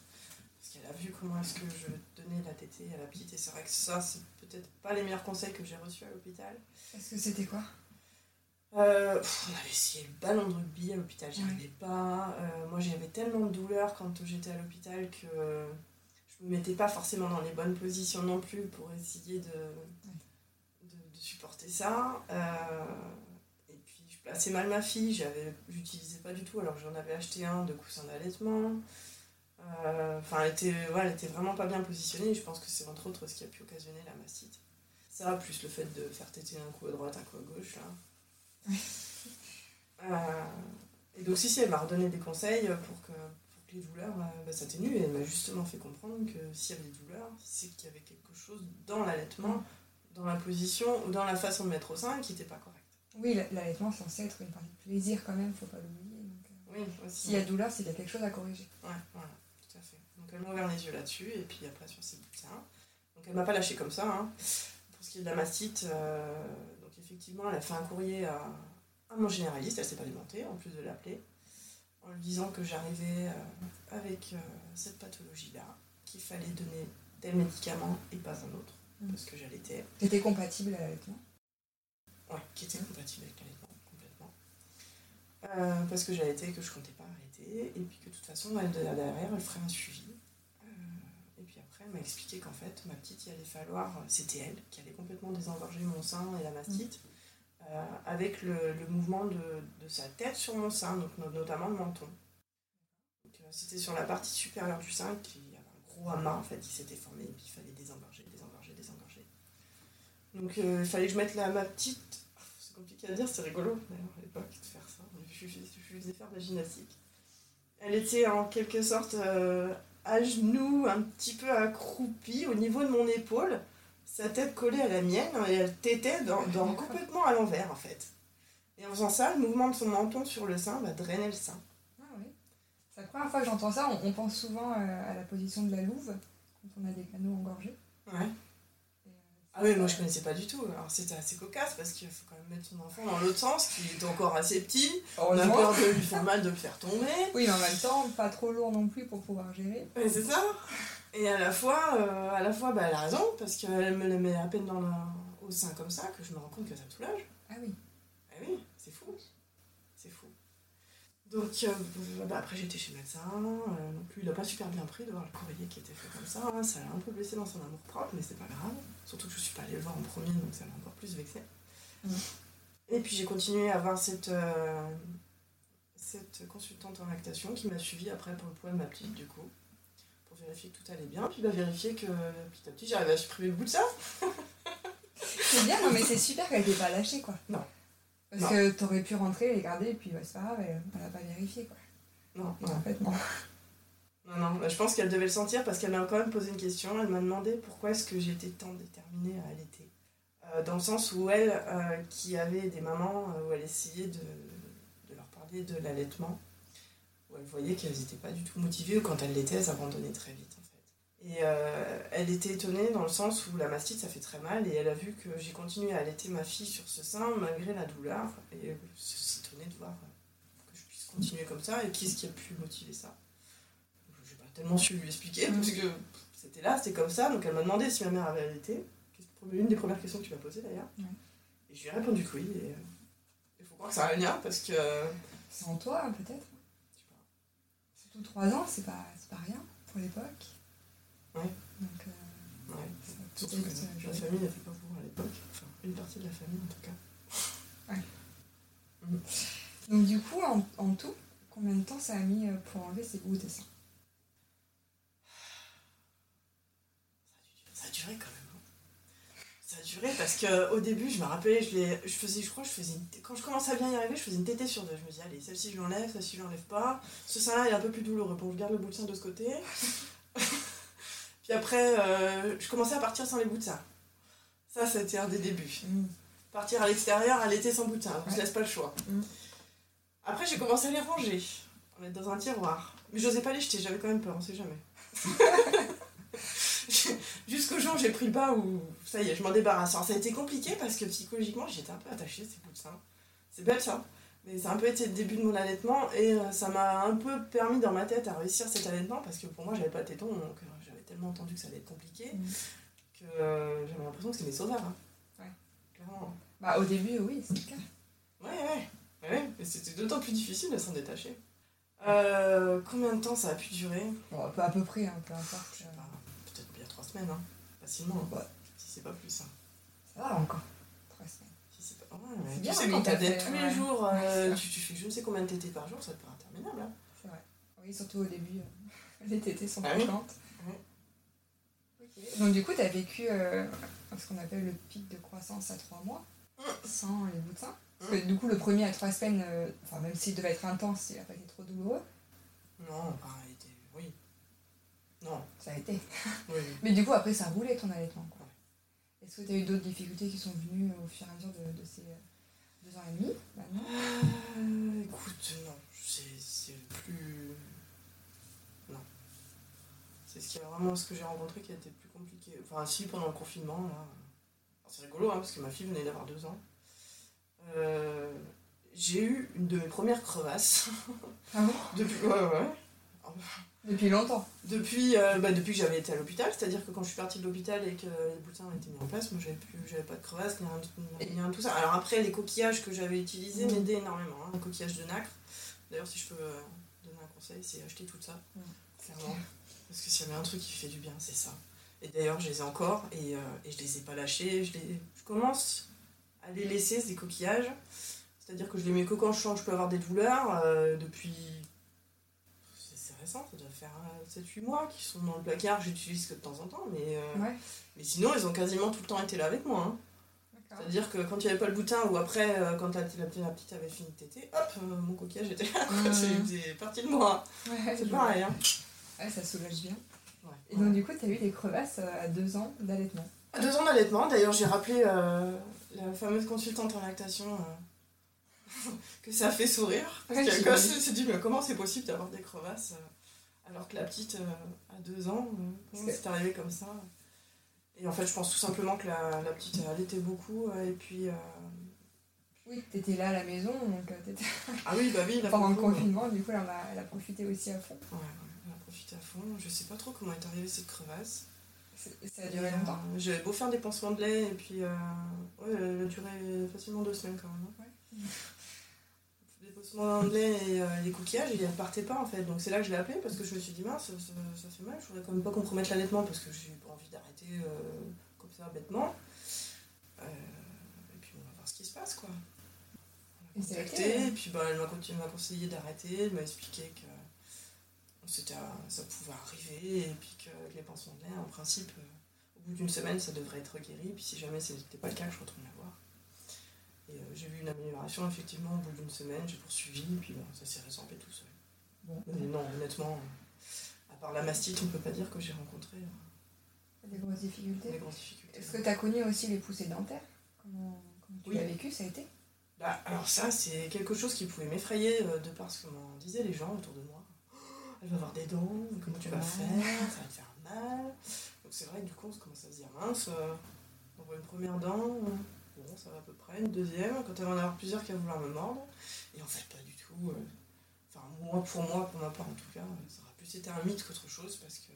Parce qu'elle a vu comment est-ce que je donnais la allaiter à la petite. Et c'est vrai que ça, c'est peut-être pas les meilleurs conseils que j'ai reçus à l'hôpital. Est-ce que c'était quoi? Euh, on avait essayé le ballon de rugby à l'hôpital, j'y arrivais pas. Euh, moi j'avais tellement de douleurs quand j'étais à l'hôpital que je me mettais pas forcément dans les bonnes positions non plus pour essayer de, de, supporter ça. Euh, je plaçais mal ma fille, j'avais, j'utilisais pas du tout alors j'en avais acheté un de coussin d'allaitement. Enfin, elle, était, elle était vraiment pas bien positionnée. Je pense que c'est entre autres ce qui a pu occasionner la mastite. Ça, plus le fait de faire téter un coup à droite, un coup à gauche. Là. Euh, et donc, si, si, elle m'a redonné des conseils pour que, pour que les douleurs euh, bah, s'atténuent. Et elle m'a justement fait comprendre que s'il y avait des douleurs, c'est qu'il y avait quelque chose dans l'allaitement, dans la position ou dans la façon de mettre au sein qui n'était pas correct. Oui, l'allaitement est censé être une partie de plaisir quand même, faut pas l'oublier. Euh, oui, S'il y a douleur, c'est qu'il y a quelque chose à corriger. Ouais, voilà, tout à fait. Donc elle m'a ouvert les yeux là-dessus, et puis après sur ses boutins. Donc elle m'a pas lâché comme ça. Hein. Pour ce qui est de la mastite, effectivement, elle a fait un courrier à, mon généraliste, elle s'est pas alimentée, en plus de l'appeler, en lui disant que j'arrivais euh, avec euh, cette pathologie-là, qu'il fallait donner tel médicament et pas un autre, mm. parce que j'allaitais. C'était compatible à l'allaitement? Oui, qui était compatible avec l'allaitement, complètement. Euh, parce que j'allaitais et que je comptais pas arrêter, et puis que de toute façon, elle, derrière, elle ferait un suivi elle m'a expliqué qu'en fait, ma petite, il allait falloir, euh, c'était elle qui allait complètement désengorger mon sein et la mastite, euh, avec le, mouvement de, sa tête sur mon sein, donc notamment le menton. Euh, c'était sur la partie supérieure du sein qu'il y avait un gros amas en fait qui s'était formé et puis il fallait désengorger. Donc il fallait que je mette la, ma petite. C'est compliqué à dire, c'est rigolo d'ailleurs à l'époque de faire ça. Je, faisais faire de la gymnastique. Elle était en quelque sorte à genoux, un petit peu accroupie au niveau de mon épaule, sa tête collée à la mienne, et elle tétait dans, complètement à l'envers en fait. Et en faisant ça, le mouvement de son menton sur le sein va drainer le sein. Ah oui. C'est la première fois que j'entends ça, on, pense souvent euh, à la position de la louve, quand on a des canaux engorgés. Ouais. Ah oui, moi je connaissais pas du tout. Alors c'était assez cocasse parce qu'il faut quand même mettre son enfant dans l'autre sens, qui est encore assez petit. On a peur de lui faire mal, de le faire tomber. Oui, mais en même temps, pas trop lourd non plus pour pouvoir gérer. Oui, c'est ça. Et à la fois, euh, à la fois bah, elle a raison parce qu'elle me le met à peine dans le, au sein comme ça que je me rends compte que ça me soulage. Ah oui. Ah oui, c'est fou. Donc euh, bah, après j'étais chez le médecin, euh, non plus il n'a pas super bien pris de voir le courrier qui était fait comme ça, hein. ça l'a un peu blessé dans son amour propre mais c'est pas grave, surtout que je suis pas allée le voir en premier donc ça m'a encore plus vexé. Mm. Et puis j'ai continué à avoir cette, euh, cette consultante en lactation qui m'a suivi après pour le poids de ma petite du coup, pour vérifier que tout allait bien, puis bah, vérifier que petit à petit j'arrivais à supprimer le bout de ça. c'est bien, non mais c'est super qu'elle n'ait pas lâché quoi. Non. Parce que que t'aurais pu rentrer, les garder, et puis c'est pas grave, elle, n'a pas vérifié quoi. Non, en fait, non. Non, non, bah, je pense qu'elle devait le sentir parce qu'elle m'a quand même posé une question. Elle m'a demandé pourquoi est-ce que j'étais tant déterminée à allaiter. Euh, dans le sens où elle, euh, qui avait des mamans, euh, où elle essayait de, de leur parler de l'allaitement, où elle voyait qu'elles n'étaient pas du tout motivées, ou quand elles l'étaient, elles abandonnaient très vite. Et euh, elle était étonnée dans le sens où la mastite ça fait très mal et elle a vu que j'ai continué à allaiter ma fille sur ce sein malgré la douleur et elle s'étonnait de voir que je puisse continuer comme ça et qu'est-ce qui a pu motiver ça. Je n'ai pas tellement su lui expliquer parce que c'était là, c'était comme ça donc elle m'a demandé si ma mère avait allaité. Une des premières questions que tu m'as posées d'ailleurs. Et je lui ai répondu que oui et il faut croire que ça a un lien parce que. C'est en toi peut-être Surtout 3 ans, c'est pas, pas rien pour l'époque. Ouais. Donc, euh, ouais. Que la famille n'était pas pour à l'époque. Enfin, une partie de la famille en tout cas. Ouais. Mm. Donc du coup, en, en, tout, combien de temps ça a mis euh, pour enlever ces gouttes de sang Ça a duré quand même. Hein. Ça a duré parce qu'au début, je me rappelais, je, je faisais, je crois, je faisais quand je commençais à bien y arriver, je faisais une tétée sur deux. Je me disais, allez, celle-ci je l'enlève, celle-ci je l'enlève pas. Ce sein-là est un peu plus douloureux, bon, je garde le bout de sein de ce côté. Puis après, euh, je commençais à partir sans les bouts de ça. Ça, c'était un des débuts. Mm. Partir à l'extérieur, à l'été sans bout de ça. On se laisse pas le choix. Mm. Après, j'ai commencé à les ranger, à mettre dans un tiroir. Mais j'osais pas les jeter, j'avais quand même peur, on sait jamais. Jusqu'au jour où j'ai pris le pas où ça y est, je m'en débarrasse. Alors ça a été compliqué parce que psychologiquement, j'étais un peu attachée à ces bouts de ça. C'est belle ça. Mais ça a un peu été le début de mon allaitement et euh, ça m'a un peu permis dans ma tête à réussir cet allaitement parce que pour moi, j'avais pas de téton donc euh, tellement entendu que ça allait être compliqué Mm. que euh, j'avais l'impression que c'était mes sauveurs. hein. Ouais. Clairement. Bah, au début, oui, c'est le cas. Ouais, ouais. ouais. Mais c'était d'autant plus difficile de s'en détacher. Euh, combien de temps ça a pu durer? Bon, à peu, près, hein, peu importe. Je sais pas. Peut-être bien trois semaines, hein. facilement. Ouais. Si c'est pas plus. hein. Ça va encore. Trois semaines. Si c'est pas... ouais, mais C'est tu bien, sais, quand t'as fait- tous les jours, euh, tu, tu fais je ne sais combien de tétés par jour, ça te paraît interminable. Hein. C'est vrai. Oui, surtout au début, euh, les tétés sont Ah fréquentes. Donc, du coup, tu as vécu euh, ce qu'on appelle le pic de croissance à trois mois, sans les bouts de sein. Parce que du coup, le premier à trois semaines, euh, enfin, même s'il devait être intense, il n'a pas été trop douloureux. Non, enfin, elle était... Oui. Non, Ça a été. oui. Mais du coup, après, ça roulait ton allaitement. quoi. Est-ce que tu as eu d'autres difficultés qui sont venues au fur et à mesure de, de ces euh, deux ans et demi maintenant? Euh, écoute, non, c'est c'est plus. Non. C'est ce qui a vraiment ce que j'ai rencontré qui a été le plus compliqué. Enfin, si, pendant le confinement. Alors, C'est rigolo, hein, parce que ma fille venait d'avoir deux ans. Euh, j'ai eu une de mes premières crevasses. Ah bon? Depuis, ouais, ouais. Depuis longtemps? Depuis, euh, bah, depuis que j'avais été à l'hôpital, c'est-à-dire que quand je suis partie de l'hôpital et que les boutins ont été mis en place, moi j'avais plus, j'avais pas de crevasse ni rien, de- tout ça. Alors après, les coquillages que j'avais utilisés Mhm. m'aidaient énormément. Hein, les coquillages de nacre. D'ailleurs, si je peux euh, donner un conseil, c'est acheter tout ça, Mhm. clairement. Parce que s'il y avait un truc qui fait du bien, c'est ça. Et d'ailleurs, je les ai encore et, euh, et je les ai pas lâchés. Je, les, je commence à les laisser, ces coquillages. C'est-à-dire que je les mets que quand je sens que je peux avoir des douleurs. euh, depuis. C'est récent, ça doit faire 7-8 mois qu'ils sont dans le placard. J'utilise que de temps en temps, mais, euh, Ouais. mais sinon, ils ont quasiment tout le temps été là avec moi. hein. C'est-à-dire que quand il n'y avait pas le boutin ou après, euh, quand la, la, petite- la petite avait fini de téter, hop, euh, mon coquillage était là. Mhm. C'est parti de moi. Ouais, C'est pareil. Hein. Ouais, ça soulage bien. Et donc, du coup, tu as eu des crevasses euh, à deux ans d'allaitement. À Deux ans d'allaitement, d'ailleurs j'ai rappelé euh, la fameuse consultante en lactation euh, que ça a fait sourire. Parce Ouais, qu'elle s'est dit mais comment c'est possible d'avoir des crevasses euh, alors que la petite a deux ans, c'est arrivé comme ça? Et en fait je pense tout simplement que la, la petite allaitait beaucoup et puis... Oui, tu étais là à la maison, donc t'étais Ah oui bah oui, pendant le confinement, du coup, elle, a, elle a profité aussi à fond. Ouais, ouais, elle a profité à fond. Je sais pas trop comment est arrivée cette crevasse. Ça a duré Et, longtemps? euh, J'avais beau faire des pansements de lait et puis euh, ouais, elle a duré facilement deux semaines quand même. hein. Des pansements de lait et euh, les coquillages et elle partait pas en fait. Donc c'est là que je l'ai appelé parce que je me suis dit mince, ça, ça fait mal, je voudrais quand même pas compromettre l'allaitement parce que j'ai pas envie d'arrêter euh, comme ça bêtement. Euh, et puis on va voir ce qui se passe quoi. Et ça a été, Contacté, et puis bah, elle m'a m'a conseillé d'arrêter, elle m'a expliqué que c'était ça pouvait arriver et puis que les pansements de lait, en principe, euh, au bout d'une semaine, ça devrait être guéri. Puis si jamais ce n'était pas le cas, je retourne la voir. Et euh, j'ai vu une amélioration, effectivement, au bout d'une semaine, j'ai poursuivi, et puis bon, ça s'est résorbé tout seul. Bon, Mais non, honnêtement, euh, à part la mastite, on peut pas dire que j'ai rencontré des grosses difficultés. des grosses difficultés. Est-ce que tu as connu aussi les poussées dentaires? Comment, comment tu Oui. l'as vécu Ça a été? Bah, alors ça, c'est quelque chose qui pouvait m'effrayer euh, de par ce que m'en disaient les gens autour de moi. Elle va avoir des dents, comment tu vas faire, ça va te faire mal. Donc c'est vrai que du coup, on commence à se dire, mince, euh, on voit une première dent, bon, ça va à peu près, une deuxième, quand elle va en avoir plusieurs qui vont vouloir me mordre. Et en fait, pas du tout. euh, Enfin, moi, pour moi, pour ma part en tout cas, ça aurait plus été un mythe qu'autre chose parce que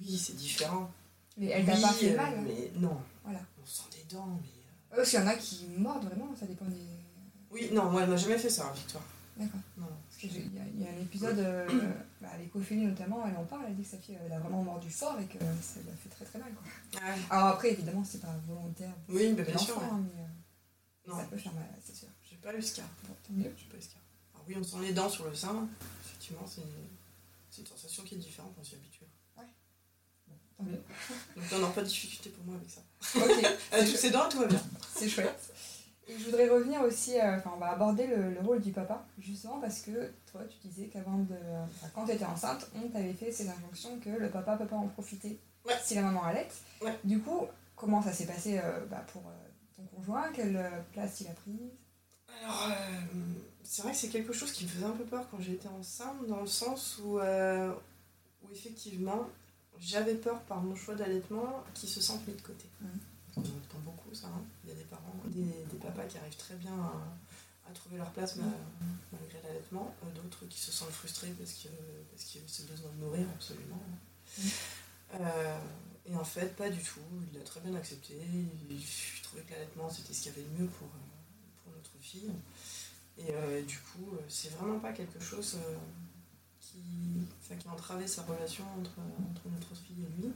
oui, c'est différent. Mais elle t'a pas fait euh, mal Mais non. Voilà. On sent des dents, mais. euh, y en a qui mordent vraiment, ça dépend des. Oui, non, moi, elle m'a jamais fait ça, hein, Victoire. D'accord. Non. Y, il y a un épisode, euh, bah, avec Ophélie notamment, elle en parle, elle dit que sa fille elle a vraiment mordu fort et que ça lui a fait très très mal. Quoi. Ouais. Alors après, évidemment, c'est pas volontaire Oui, bah, bien sûr. ouais. mais euh, Non, ça peut faire mal, c'est sûr. j'ai pas eu ce cas. Bon, tant mieux. J'ai pas eu ce cas. Alors oui, on sent les dents sur le sein. Effectivement, c'est c'est une sensation qui est différente, on s'y habitue. Bon, tant mieux. Donc non, non, pas de difficulté pour moi avec ça. Ok, Elle a toutes ses dents, tout va bien. c'est chouette. Et je voudrais revenir aussi, euh, enfin, on va aborder le, le rôle du papa, justement parce que toi, tu disais qu'avant de. Enfin, quand tu étais enceinte, on t'avait fait ces injonctions que le papa peut pas en profiter Ouais. si la maman allait. Ouais. Du coup, comment ça s'est passé euh, bah, pour euh, ton conjoint? Quelle place il a prise? Alors, c'est vrai que c'est quelque chose qui me faisait un peu peur quand j'étais enceinte, dans le sens où, où effectivement, j'avais peur par mon choix d'allaitement qu'ils se sentent mis de côté. Mhm. On entend beaucoup ça. hein. Il y a des parents, des, papas qui arrivent très bien à, trouver leur place ma- malgré l'allaitement, euh, d'autres qui se sentent frustrés parce que parce qu'ils ont ce besoin de nourrir absolument. Mhm. et en fait, pas du tout. Il a très bien accepté. Je trouvais que l'allaitement, c'était ce qu'il y avait de mieux pour, pour notre fille. Et du coup, c'est vraiment pas quelque chose qui, qui a entravé sa relation entre, entre notre fille et lui.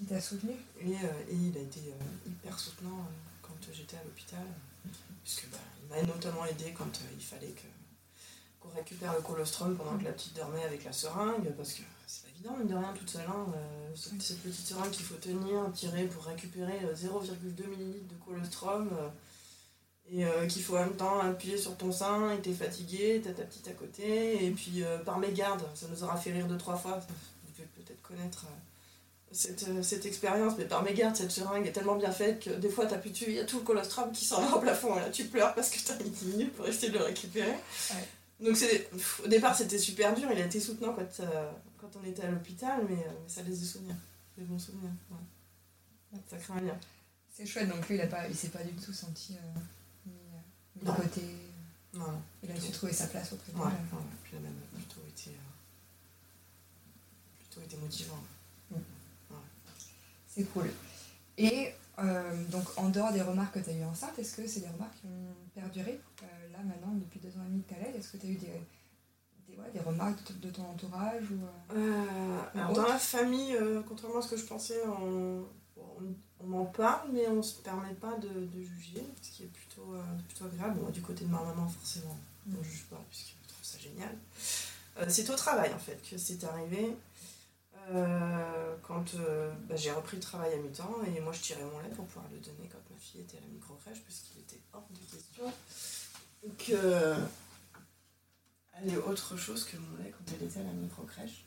Il t'a soutenu et, et, il a été hyper soutenant quand j'étais à l'hôpital. Puisque bah, il m'a notamment aidé quand il fallait que qu'on récupère le colostrum pendant que la petite dormait avec la seringue, parce que c'est pas évident, mine de rien, toute seule. Hein, euh, cette, petite seringue qu'il faut tenir, tirer pour récupérer 0,2 euh, ml de colostrum, euh, et qu'il faut en même temps appuyer sur ton sein, et t'es fatigué, t'as ta petite à côté, et puis par mégarde, ça nous aura fait rire deux, trois fois, vous devez peut-être connaître cette, expérience, mais par mégarde, cette seringue est tellement bien faite que des fois, t'as pu tuer, il y a tout le colostrum qui s'en va au plafond, et là tu pleures parce que t'as mis 10 minutes pour essayer de le récupérer. Donc au départ c'était super dur, il a été soutenant quand, euh, quand on était à l'hôpital, mais, euh, mais, ça laisse des souvenirs, des bons souvenirs. Ouais. Ça crée un lien. C'est chouette, donc lui il, a pas, il s'est pas du tout senti euh, mis, de côté. Non. Il a su trouver sa place auprès de ouais, puis il a même plutôt été, plutôt été motivant. Mm. C'est cool. Et donc en dehors des remarques que tu as eues enceinte, est-ce que c'est des remarques qui ont perduré là maintenant depuis deux ans et demi que tu Est-ce que tu as eu des, des, ouais, des remarques de, ton entourage ou, euh, euh, alors Dans la famille, euh, contrairement à ce que je pensais, on, on, m'en parle, mais on ne se permet pas de, de, juger, ce qui est plutôt, plutôt agréable. Bon, du côté de ma maman, forcément, on ne juge pas, puisque je trouve ça génial. c'est au travail, en fait, que c'est arrivé. Quand bah, j'ai repris le travail à mi-temps et moi je tirais mon lait pour pouvoir le donner quand ma fille était à la micro-crèche puisqu'il était hors de question que elle est autre chose que mon lait quand elle était à la micro-crèche.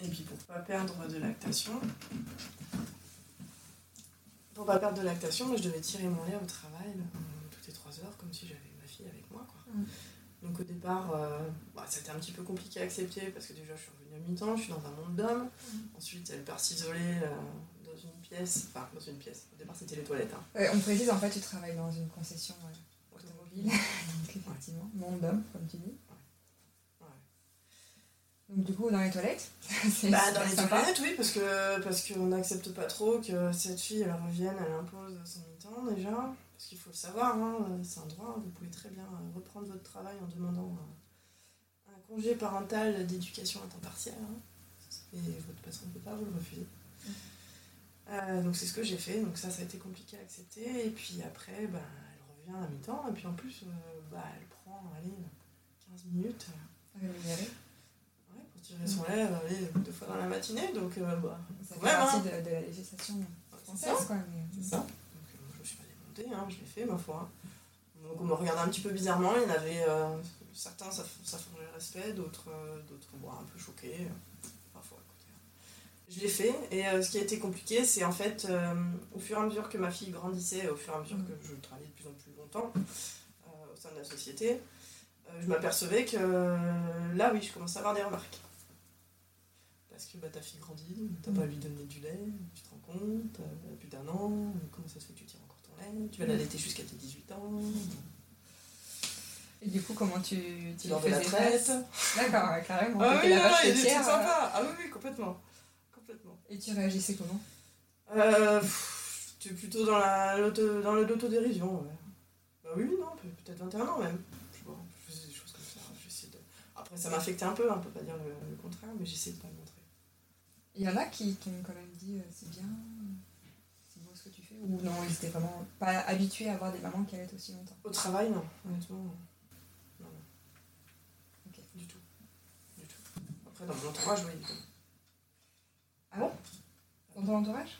Et puis pour pas perdre de lactation, pour pas perdre de lactation, moi je devais tirer mon lait au travail euh, toutes les trois heures comme si j'avais ma fille avec moi. Quoi. Mm. Donc au départ, euh, bah, c'était un petit peu compliqué à accepter parce que déjà je suis revenue à mi-temps, je suis dans un monde d'hommes. Mm. Ensuite, elle part s'isoler euh, dans une pièce, enfin dans une pièce. Au départ, c'était les toilettes. Hein. on précise en fait, tu travailles dans une concession. Donc effectivement, monde d'homme, comme tu dis. Donc du coup, dans les toilettes bah, Dans les toilettes, oui, parce que parce qu'on n'accepte pas trop que cette fille, elle revienne, elle impose son mi-temps déjà. Parce qu'il faut le savoir, hein, c'est un droit, vous pouvez très bien reprendre votre travail en demandant un, congé parental d'éducation à temps partiel. Hein. Et votre patron ne peut pas vous le refuser. Mm. Euh, donc c'est ce que j'ai fait, donc ça, ça a été compliqué à accepter. Et puis après, bah, vient à mi-temps, et puis en plus, euh, bah, elle prend allez, 15 minutes euh, ouais, pour tirer son allez, deux fois dans la matinée. Donc, euh, bah, ça fait partie hein. de, de, la législation française. Quoi, mais... C'est ça. Hein, je l'ai fait, ma foi. Donc, on me regardait un petit peu bizarrement. Il y en avait certains, ça, ça le respect, d'autres, d'autres un peu choqués je l'ai fait. Et euh, ce qui a été compliqué, c'est en fait, euh, au fur et à mesure que ma fille grandissait, au fur et à mesure que je travaillais de plus en plus longtemps euh, au sein de la société, je m'apercevais que là, oui, je commençais à avoir des remarques. Parce que bah, ta fille grandit, t'as pas à lui donner du lait, tu te rends compte, elle a plus d'un an, comment ça se fait que tu tires tu vas l'allaiter jusqu'à tes 18 ans. Et du coup, comment tu, tu, tu la traite D'accord, carrément. Ah oui, la il était sympa. Ah oui, oui, complètement. Et tu réagissais comment? Euh, Tu es plutôt dans, la, dans l'autodérision, ouais. Bah oui, non, peut-être 21 ans même. Je, faisais des choses comme ça. De... Après, ça m'affectait un peu, on peut pas dire le, contraire, mais j'essaie de pas le montrer. Il y en a qui, qui m'ont quand même dit euh, c'est bien, c'est beau ce que tu fais, ou non, ils étaient vraiment pas habitués à avoir des mamans qui allaient aussi longtemps Au travail, non, honnêtement. Non, non. Ok. Du tout. Du tout. Après, dans mon entourage, oui, évidemment. Ah bon? Dans ton entourage?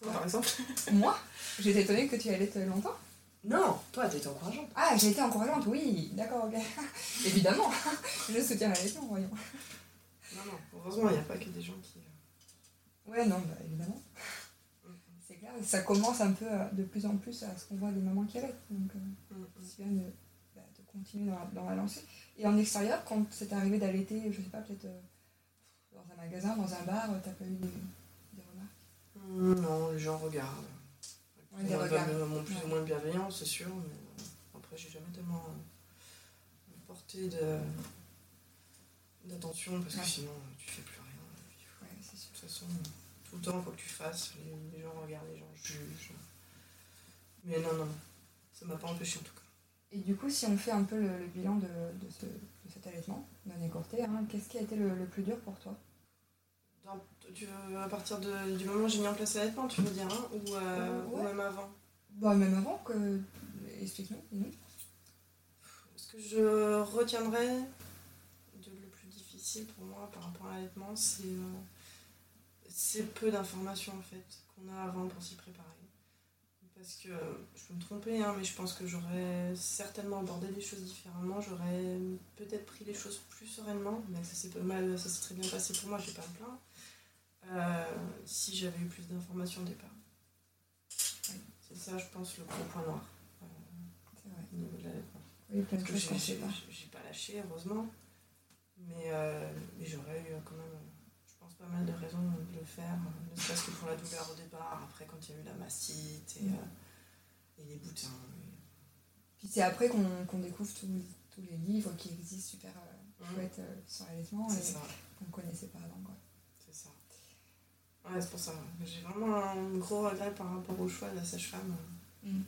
Toi, par exemple Moi? J'étais étonnée que tu allais te longtemps. Non, toi, t'as été encourageante. Ah, j'ai été encourageante, oui, d'accord, ok. Évidemment, je soutiens la leçon, voyons. Non, non, heureusement, il n'y a pas que des gens qui. Euh, ouais, non, bah, évidemment. Mm, mm. C'est clair, ça commence un peu de plus en plus à ce qu'on voit des mamans qui allaitent. Donc, euh, mm, c'est bien de, bah, de continuer dans, dans, la lancée. Et en extérieur, quand c'est arrivé d'allaiter, je sais pas, peut-être. Euh, dans un magasin, dans un bar, t'as pas eu des, des remarques? Non, les gens regardent. Ouais, des regards. Plus ou moins bienveillant, c'est sûr, mais euh, après, j'ai jamais tellement euh, porté de d'attention parce que sinon tu fais plus rien. Sûr. toute façon, tout le temps, faut que tu fasses. Les, les gens regardent, les gens jugent. Mais non, non, ça m'a pas empêché en tout cas. Et du coup, si on fait un peu le, le bilan de, de, ce, de cet allaitement non écourté, hein, qu'est-ce qui a été le, le, plus dur pour toi? Dans, tu veux, À partir de, du moment où j'ai mis en place l'allaitement, tu veux dire, hein, ou, euh, Euh, ouais. ou même avant? Bah, même avant que. Explique-nous. Ce que je retiendrai de le plus difficile pour moi par rapport à l'allaitement, c'est euh, c'est peu d'informations en fait qu'on a avant pour s'y préparer. Parce que euh, je peux me tromper, hein, mais je pense que j'aurais certainement abordé les choses différemment. J'aurais peut-être pris les choses plus sereinement, mais ça s'est pas mal, ça s'est très bien passé pour moi, je vais pas me plaindre. Euh, si j'avais eu plus d'informations au départ. Oui. C'est ça, je pense, le gros point noir euh, C'est vrai. au niveau de l'allaitement. Oui, Parce que j'ai sait pas. j'ai- pas lâché, heureusement. Mais, euh, mais j'aurais eu quand même, je pas mal de raisons de le faire. euh, Ne serait-ce que pour la douleur au départ, après quand il y a eu la mastite et, Mm. euh, et les boutins. et- Puis c'est après qu'on découvre tous, tous les livres qui existent super euh, Mm. chouettes euh, sur l'allaitement et qu'on ne connaissait pas avant. C'est ça. Ouais, c'est pour ça. J'ai vraiment un gros regret par rapport au choix de la sage-femme Mm.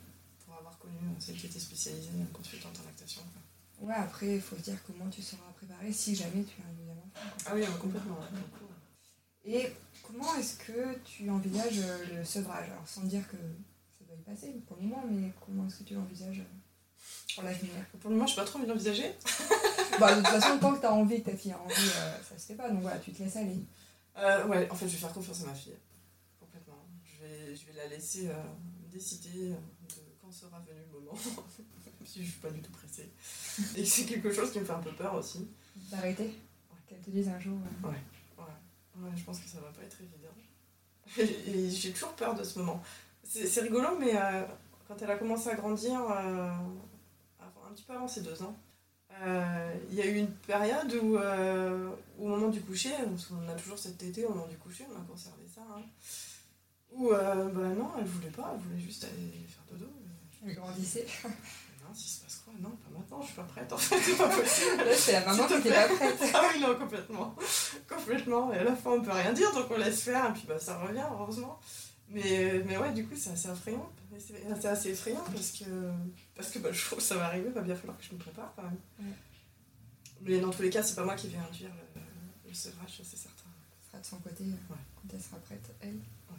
pour avoir connu celle qui était spécialisée en consultante en lactation. quoi. Ouais, après, il faut se dire comment tu seras préparé si jamais tu as un deuxième enfant. Ah oui, complètement. ouais. Et comment est-ce que tu envisages euh, le sevrage? Alors, sans dire que ça doit y passer pour le moment, mais comment est-ce que tu l'envisages euh, pour l'avenir? Pour le moment, je suis pas trop envie d'envisager. bah, De toute façon, tant que tu as envie, ta fille a envie, euh, ça se fait pas. Donc voilà, tu te laisses aller. Euh, ouais, en fait, je vais faire confiance à ma fille. Complètement. Je vais, je vais la laisser euh, décider de quand sera venu le moment. Si je suis pas du tout pressée. Et c'est quelque chose qui me fait un peu peur aussi. D'arrêter Qu'elle te dise un jour. Ouais, je pense que ça va pas être évident. Et, j'ai toujours peur de ce moment. C'est c'est rigolo, mais euh, quand elle a commencé à grandir, euh, avant- un petit peu avant ses deux ans, euh, il y a eu une période où, euh, au moment du coucher, parce qu'on a toujours cette tétée au moment du coucher, on a conservé ça, hein, où bah non, elle voulait pas, elle voulait juste aller faire dodo. Elle grandissait. Non, s'il se Non, pas maintenant, je suis pas prête en fait, c'est pas possible. Là, c'est la maman qui te était pas prête. Ah oui, non, complètement. complètement. Et à la fin, on peut rien dire, donc on laisse faire, et puis bah, ça revient, heureusement. Mais, mais ouais, du coup, c'est assez effrayant. C'est assez effrayant parce que, parce que bah, je trouve que ça va arriver, va bien falloir que je me prépare quand même. Ouais. Mais dans tous les cas, c'est pas moi qui vais induire le, le sevrage, c'est certain. Elle sera de son côté euh, quand elle sera prête, elle. Ouais,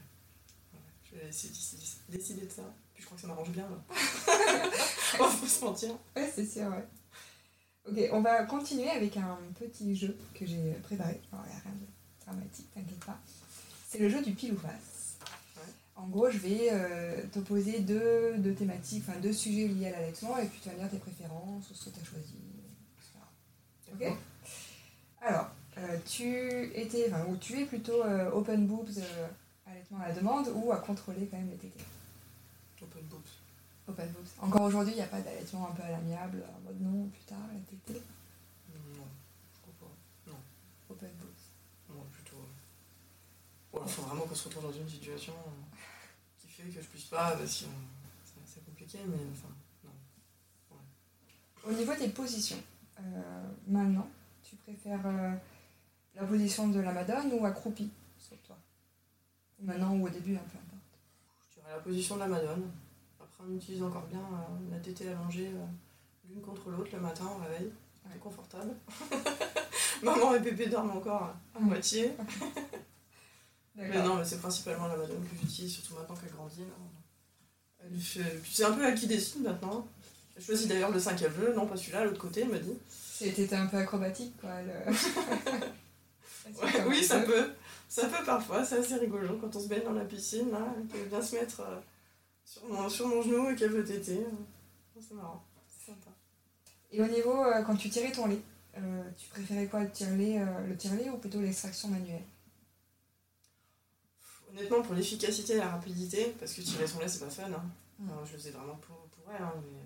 je vais essayer de décider, décider de ça. Puis je crois que ça m'arrange bien, là. on va se mentir. Ouais, c'est sûr, ouais. Ok, on va continuer avec un petit jeu que j'ai préparé. Alors, il n'y a rien de dramatique, t'inquiète pas. C'est le jeu du pile ou face. Ouais. En gros, je vais euh, t'opposer deux, deux thématiques, enfin deux sujets liés à l'allaitement, et puis tu vas me dire tes préférences, ou ce que tu as choisi, etc. Ok Alors, euh, tu étais, enfin, ou tu es plutôt euh, open boobs, euh, allaitement à la demande, ou à contrôler quand même les tétés? Open boobs. Boobs. Encore aujourd'hui, il n'y a pas d'allaitement un peu à l'amiable, en mode non, plus tard, la tétée. Non, je crois pas. Open boobs. Non, plutôt. Il faut vraiment qu'on se retrouve dans une situation qui fait que je puisse pas, euh, c'est compliqué, mais enfin, non. Au niveau des positions, euh, maintenant, tu préfères euh, la position de la madone ou accroupie sur toi? Ou Maintenant ou au début, un peu importe. Je dirais la position de la madone. On utilise encore bien euh, la tétée allongée euh, l'une contre l'autre le matin au réveil. Ouais. C'est confortable. Maman et bébé dorment encore à- à moitié. Mais non, mais c'est principalement la madone que j'utilise, surtout maintenant qu'elle grandit. C'est un peu elle qui décide maintenant. Elle choisit d'ailleurs le sein qu'elle veut, non pas celui-là, l'autre côté, elle me dit. C'était un peu acrobatique, quoi. le- Ouais, oui, ça peut. Ça peut parfois, c'est assez rigolo quand on se baigne dans la piscine, là, elle peut bien se mettre euh, sur, mon, sur mon genou et qu'elle veut téter. euh. C'est marrant, c'est sympa. Et au niveau, euh, quand tu tirais ton lait, euh, tu préférais quoi, le tire-lait euh, ou plutôt l'extraction manuelle? Honnêtement, pour l'efficacité et la rapidité, parce que tirer son lait, c'est pas fun. Hein. Mm. Je le faisais vraiment pour, pour elle, hein, mais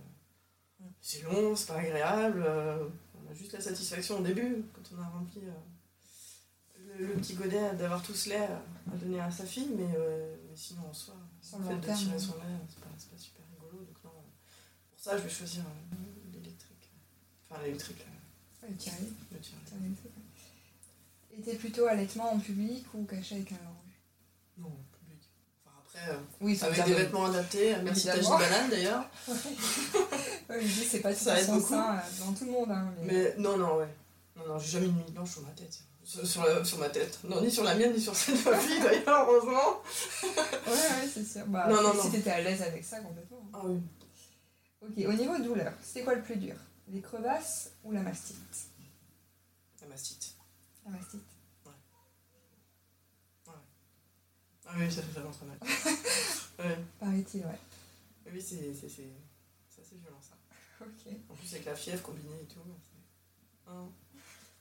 Mm. c'est long, c'est pas agréable. on a juste la satisfaction au début, quand on a rempli le, le petit godet d'avoir tout ce lait à donner à sa fille, mais, mais sinon en soi, Sur le le fait de tirer ouais. son lait, c'est pas, c'est pas super rigolo. Donc non, pour ça, je vais choisir euh, l'électrique. Enfin, l'électrique, Ouais, Le tire-lait. le vrai. Et t'es plutôt allaitement en public ou caché avec un linge Non, en public. Enfin, après, euh, Oui, ça avec des vêtements adaptés. Merci Tagi Évidemment. Banane d'ailleurs. Ouais, je dis, c'est pas tout Ça sein euh, dans tout le monde. Hein, mais... Mais non, non, ouais. Non, non, j'ai jamais une nuit blanche sur ma tête. Sur, sur la- sur ma tête. Non, ni sur la mienne, ni sur celle de ma fille d'ailleurs, heureusement. Ouais, ouais, c'est sûr. Bah, Non, non. Si t'étais à l'aise avec ça, complètement. hein. Ah oui. Ok, au niveau douleur, c'est quoi le plus dur? Les crevasses ou la mastite? La mastite. La mastite. Ah oui, ça fait vraiment très mal. ouais. Paraît-il, ouais. Oui, c'est c'est- assez violent ça. Ok. En plus, avec la fièvre combinée et tout. Ah,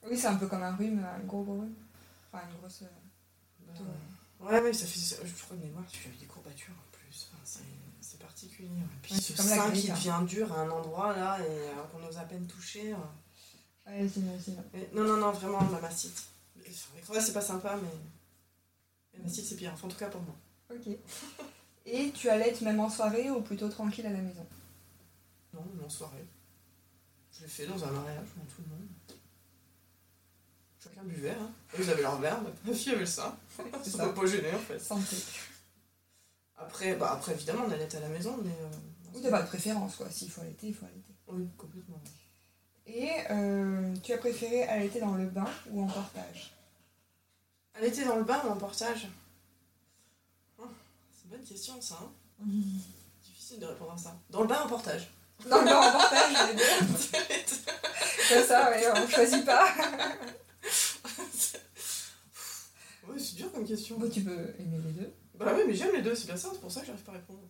Oui, c'est un peu comme un rhume, un gros gros rhume. Enfin, une grosse. euh, bah, ouais, ouais, ça fait. ça- Je crois de mémoire, tu as eu des courbatures en plus. Enfin, c'est particulier. ouais. Puis Ouais, ce comme sein qui hein. devient dur à un endroit là et euh, qu'on ose à peine toucher. euh. Ouais, j'imagine. Non, non, non, vraiment, la mastite. Crevasses, c'est pas sympa, mais. Mastite, c'est pire. Enfin, en tout cas pour moi. Ok. Et tu allaites même en soirée ou plutôt tranquille à la maison? Non, mais en soirée. Je l'ai fait dans un mariage, devant tout le monde. Chacun buvait, hein. Ils avaient leur verre, ma fille avait le sein. C'est Ça pas gêné en fait. Santé. Après, bah, après évidemment, on allait à la maison, mais. euh, Ou t'as pas de préférence, quoi. S'il faut allaiter, il faut allaiter. Oui, complètement. Et euh, tu as préféré allaiter dans le bain ou en portage? Était dans le bain ou en portage? Oh, C'est une bonne question ça. Hein Difficile de répondre à ça. Dans le bain ou en portage? Dans le bain en portage, les deux. C'est ça, ouais, on choisit pas. Oui, c'est dur comme question. Bon, tu peux aimer les deux. Bah oui, mais j'aime les deux, c'est bien ça, c'est pour ça que j'arrive pas à répondre.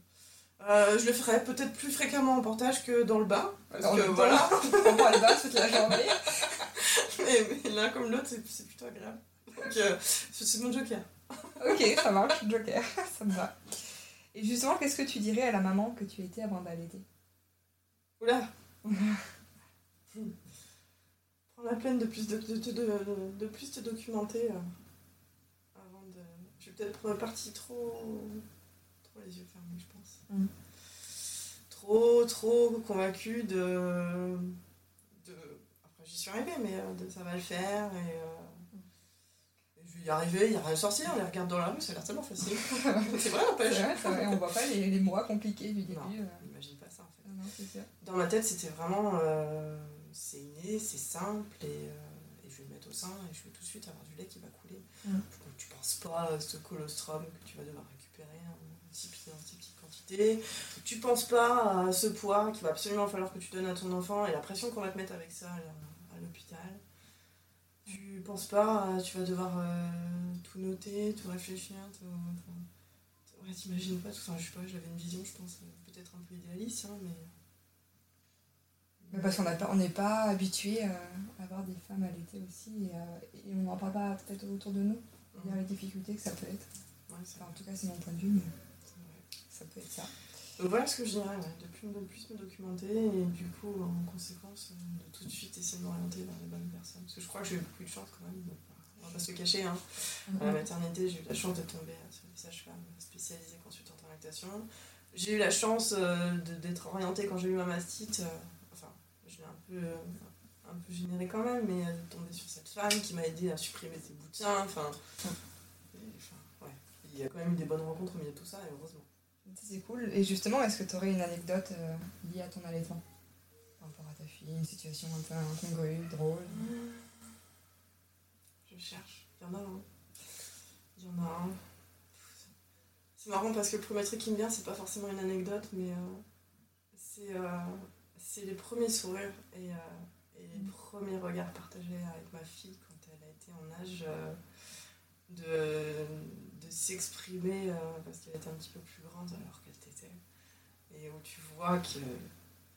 Euh, je le ferais peut-être plus fréquemment en portage que dans le bain. Parce Dans que le voilà, On prend le bain toute la journée. mais, mais l'un comme l'autre, c'est plutôt agréable. Donc, euh, c'est c'est mon joker. Ok, ça marche, Joker, ça me va. Et justement, qu'est-ce que tu dirais à la maman que tu étais avant d'allaiter? Oula Prends la peine de plus, de, de, de, de- de plus te documenter euh, avant de. Je vais peut-être prendre parti trop. trop les yeux fermés, je pense. Mm. Trop, trop convaincu de. de. Après, j'y suis arrivée, mais euh, de ça va le faire et. euh, je vais y arriver, il n'y a rien à sortir, on les regarde dans la rue, ça a l'air tellement facile. c'est vrai, n'empêche. c'est vrai, on voit pas les, les mois compliqués du début. Non, euh. pas ça en fait. Non, non, c'est sûr. Dans ma tête, c'était vraiment. euh, c'est inné, c'est simple, et, euh, et je vais le mettre au sein, et je vais tout de suite avoir du lait qui va couler. Mm. Donc, tu penses pas à ce colostrum que tu vas devoir récupérer en si, petite quantité. Tu penses pas à ce poids qu'il va absolument falloir que tu donnes à ton enfant, et la pression qu'on va te mettre avec ça à, l'hôpital. Tu penses pas à. Tu vas devoir euh, tout noter, tout réfléchir, tout. enfin, ouais, t'imagines pas tout ça. Je sais pas, j'avais une vision, je pense, euh, peut-être un peu idéaliste, hein, mais. Mais parce qu'on n'est pas habitué à avoir des femmes allaitées aussi et, euh, et on n'en parle pas peut-être autour de nous. Il y a les difficultés que ça peut être. Ouais, c'est Enfin, en tout cas, c'est mon point de vue, mais ça peut être ça. Donc voilà ce que je dirais, ouais, de, plus, de plus me documenter et du coup, en conséquence, euh, de tout de suite essayer de m'orienter vers les bonnes personnes. Parce que je crois que j'ai eu beaucoup de chance quand même. donc, on va pas se le cacher. Hein. À la maternité, j'ai eu la chance de tomber euh, sur des sages-femmes spécialisées consultantes en lactation. J'ai eu la chance euh, d'être orientée quand j'ai eu ma mastite. euh, enfin, je l'ai un peu, euh, un peu généré quand même, mais euh, de tomber sur cette femme qui m'a aidé à supprimer ses sein. Enfin, ouais. Il y a quand même eu des bonnes rencontres au milieu de tout ça, et heureusement. C'est cool. Et justement, est-ce que tu aurais une anecdote euh, liée à ton allaitement? Par rapport à ta fille, une situation un peu incongrue, drôle? Je cherche. Il y en a un. Il y en a un. C'est marrant parce que le premier truc qui me vient, c'est pas forcément une anecdote, mais euh, c'est euh, c'est les premiers sourires et, euh, et les premiers regards partagés avec ma fille quand elle a été en âge euh, de, de s'exprimer euh, parce qu'elle était un petit peu plus grande alors qu'elle t'était. Et où tu vois que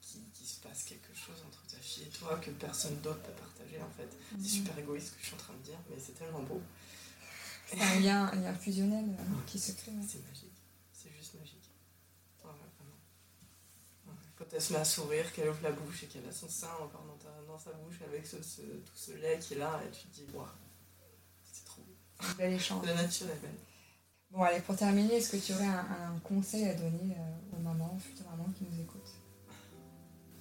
qu'il qu'il se passe quelque chose entre ta fille et toi que personne d'autre peut partager en fait. C'est super égoïste ce que je suis en train de dire, mais c'est tellement beau. C'est un lien, un lien fusionnel qui se crée. C'est magique. C'est juste magique. Ouais, ouais, vraiment. Ouais. Quand elle se met à sourire, qu'elle ouvre la bouche et qu'elle a son sein encore dans, ta- dans sa bouche avec ce, ce- tout ce lait qui est là, et tu te dis, waouh, c'est trop beau. Bel échange. La nature est belle. Bon, allez, pour terminer, est-ce que tu aurais un, un conseil à donner euh, aux mamans, aux futures mamans qui nous écoutent?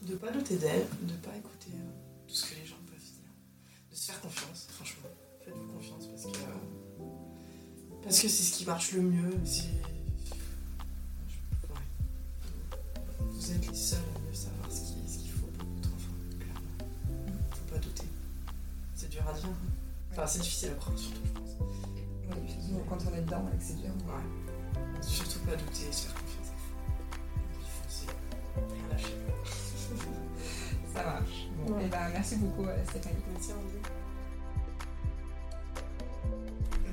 De pas douter d'elle, de pas écouter euh, tout ce que les gens peuvent dire. De se faire confiance, franchement. faites-vous confiance parce que parce que c'est ce qui marche le mieux. Vous êtes les seuls à mieux savoir ce qu'il faut pour votre enfant, clairement. Faut pas douter. C'est dur à dire. hein. Enfin, c'est difficile à prendre, surtout, je pense. Oui, effectivement, quand on est dedans et que c'est dur. Ouais. Surtout pas douter, se faire confiance à fond. Il faut foncer. Rien lâcher. Ça marche. Bon, Ouais. et ben, merci beaucoup euh, Stéphanie. Merci, Andy.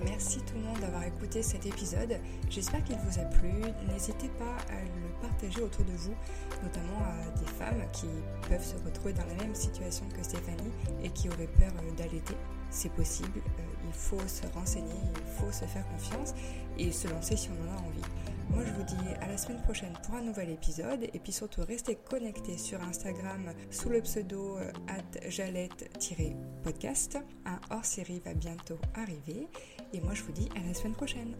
Merci tout le monde d'avoir écouté cet épisode. J'espère qu'il vous a plu. N'hésitez pas à le partager autour de vous, notamment à des femmes qui peuvent se retrouver dans la même situation que Stéphanie et qui auraient peur euh, d'allaiter. C'est possible, euh, il faut se renseigner, il faut se faire confiance et se lancer si on en a envie. Moi je vous dis à la semaine prochaine pour un nouvel épisode et puis surtout restez connectés sur Instagram sous le pseudo euh, jalette-podcast. Un hors-série va bientôt arriver et moi je vous dis à la semaine prochaine.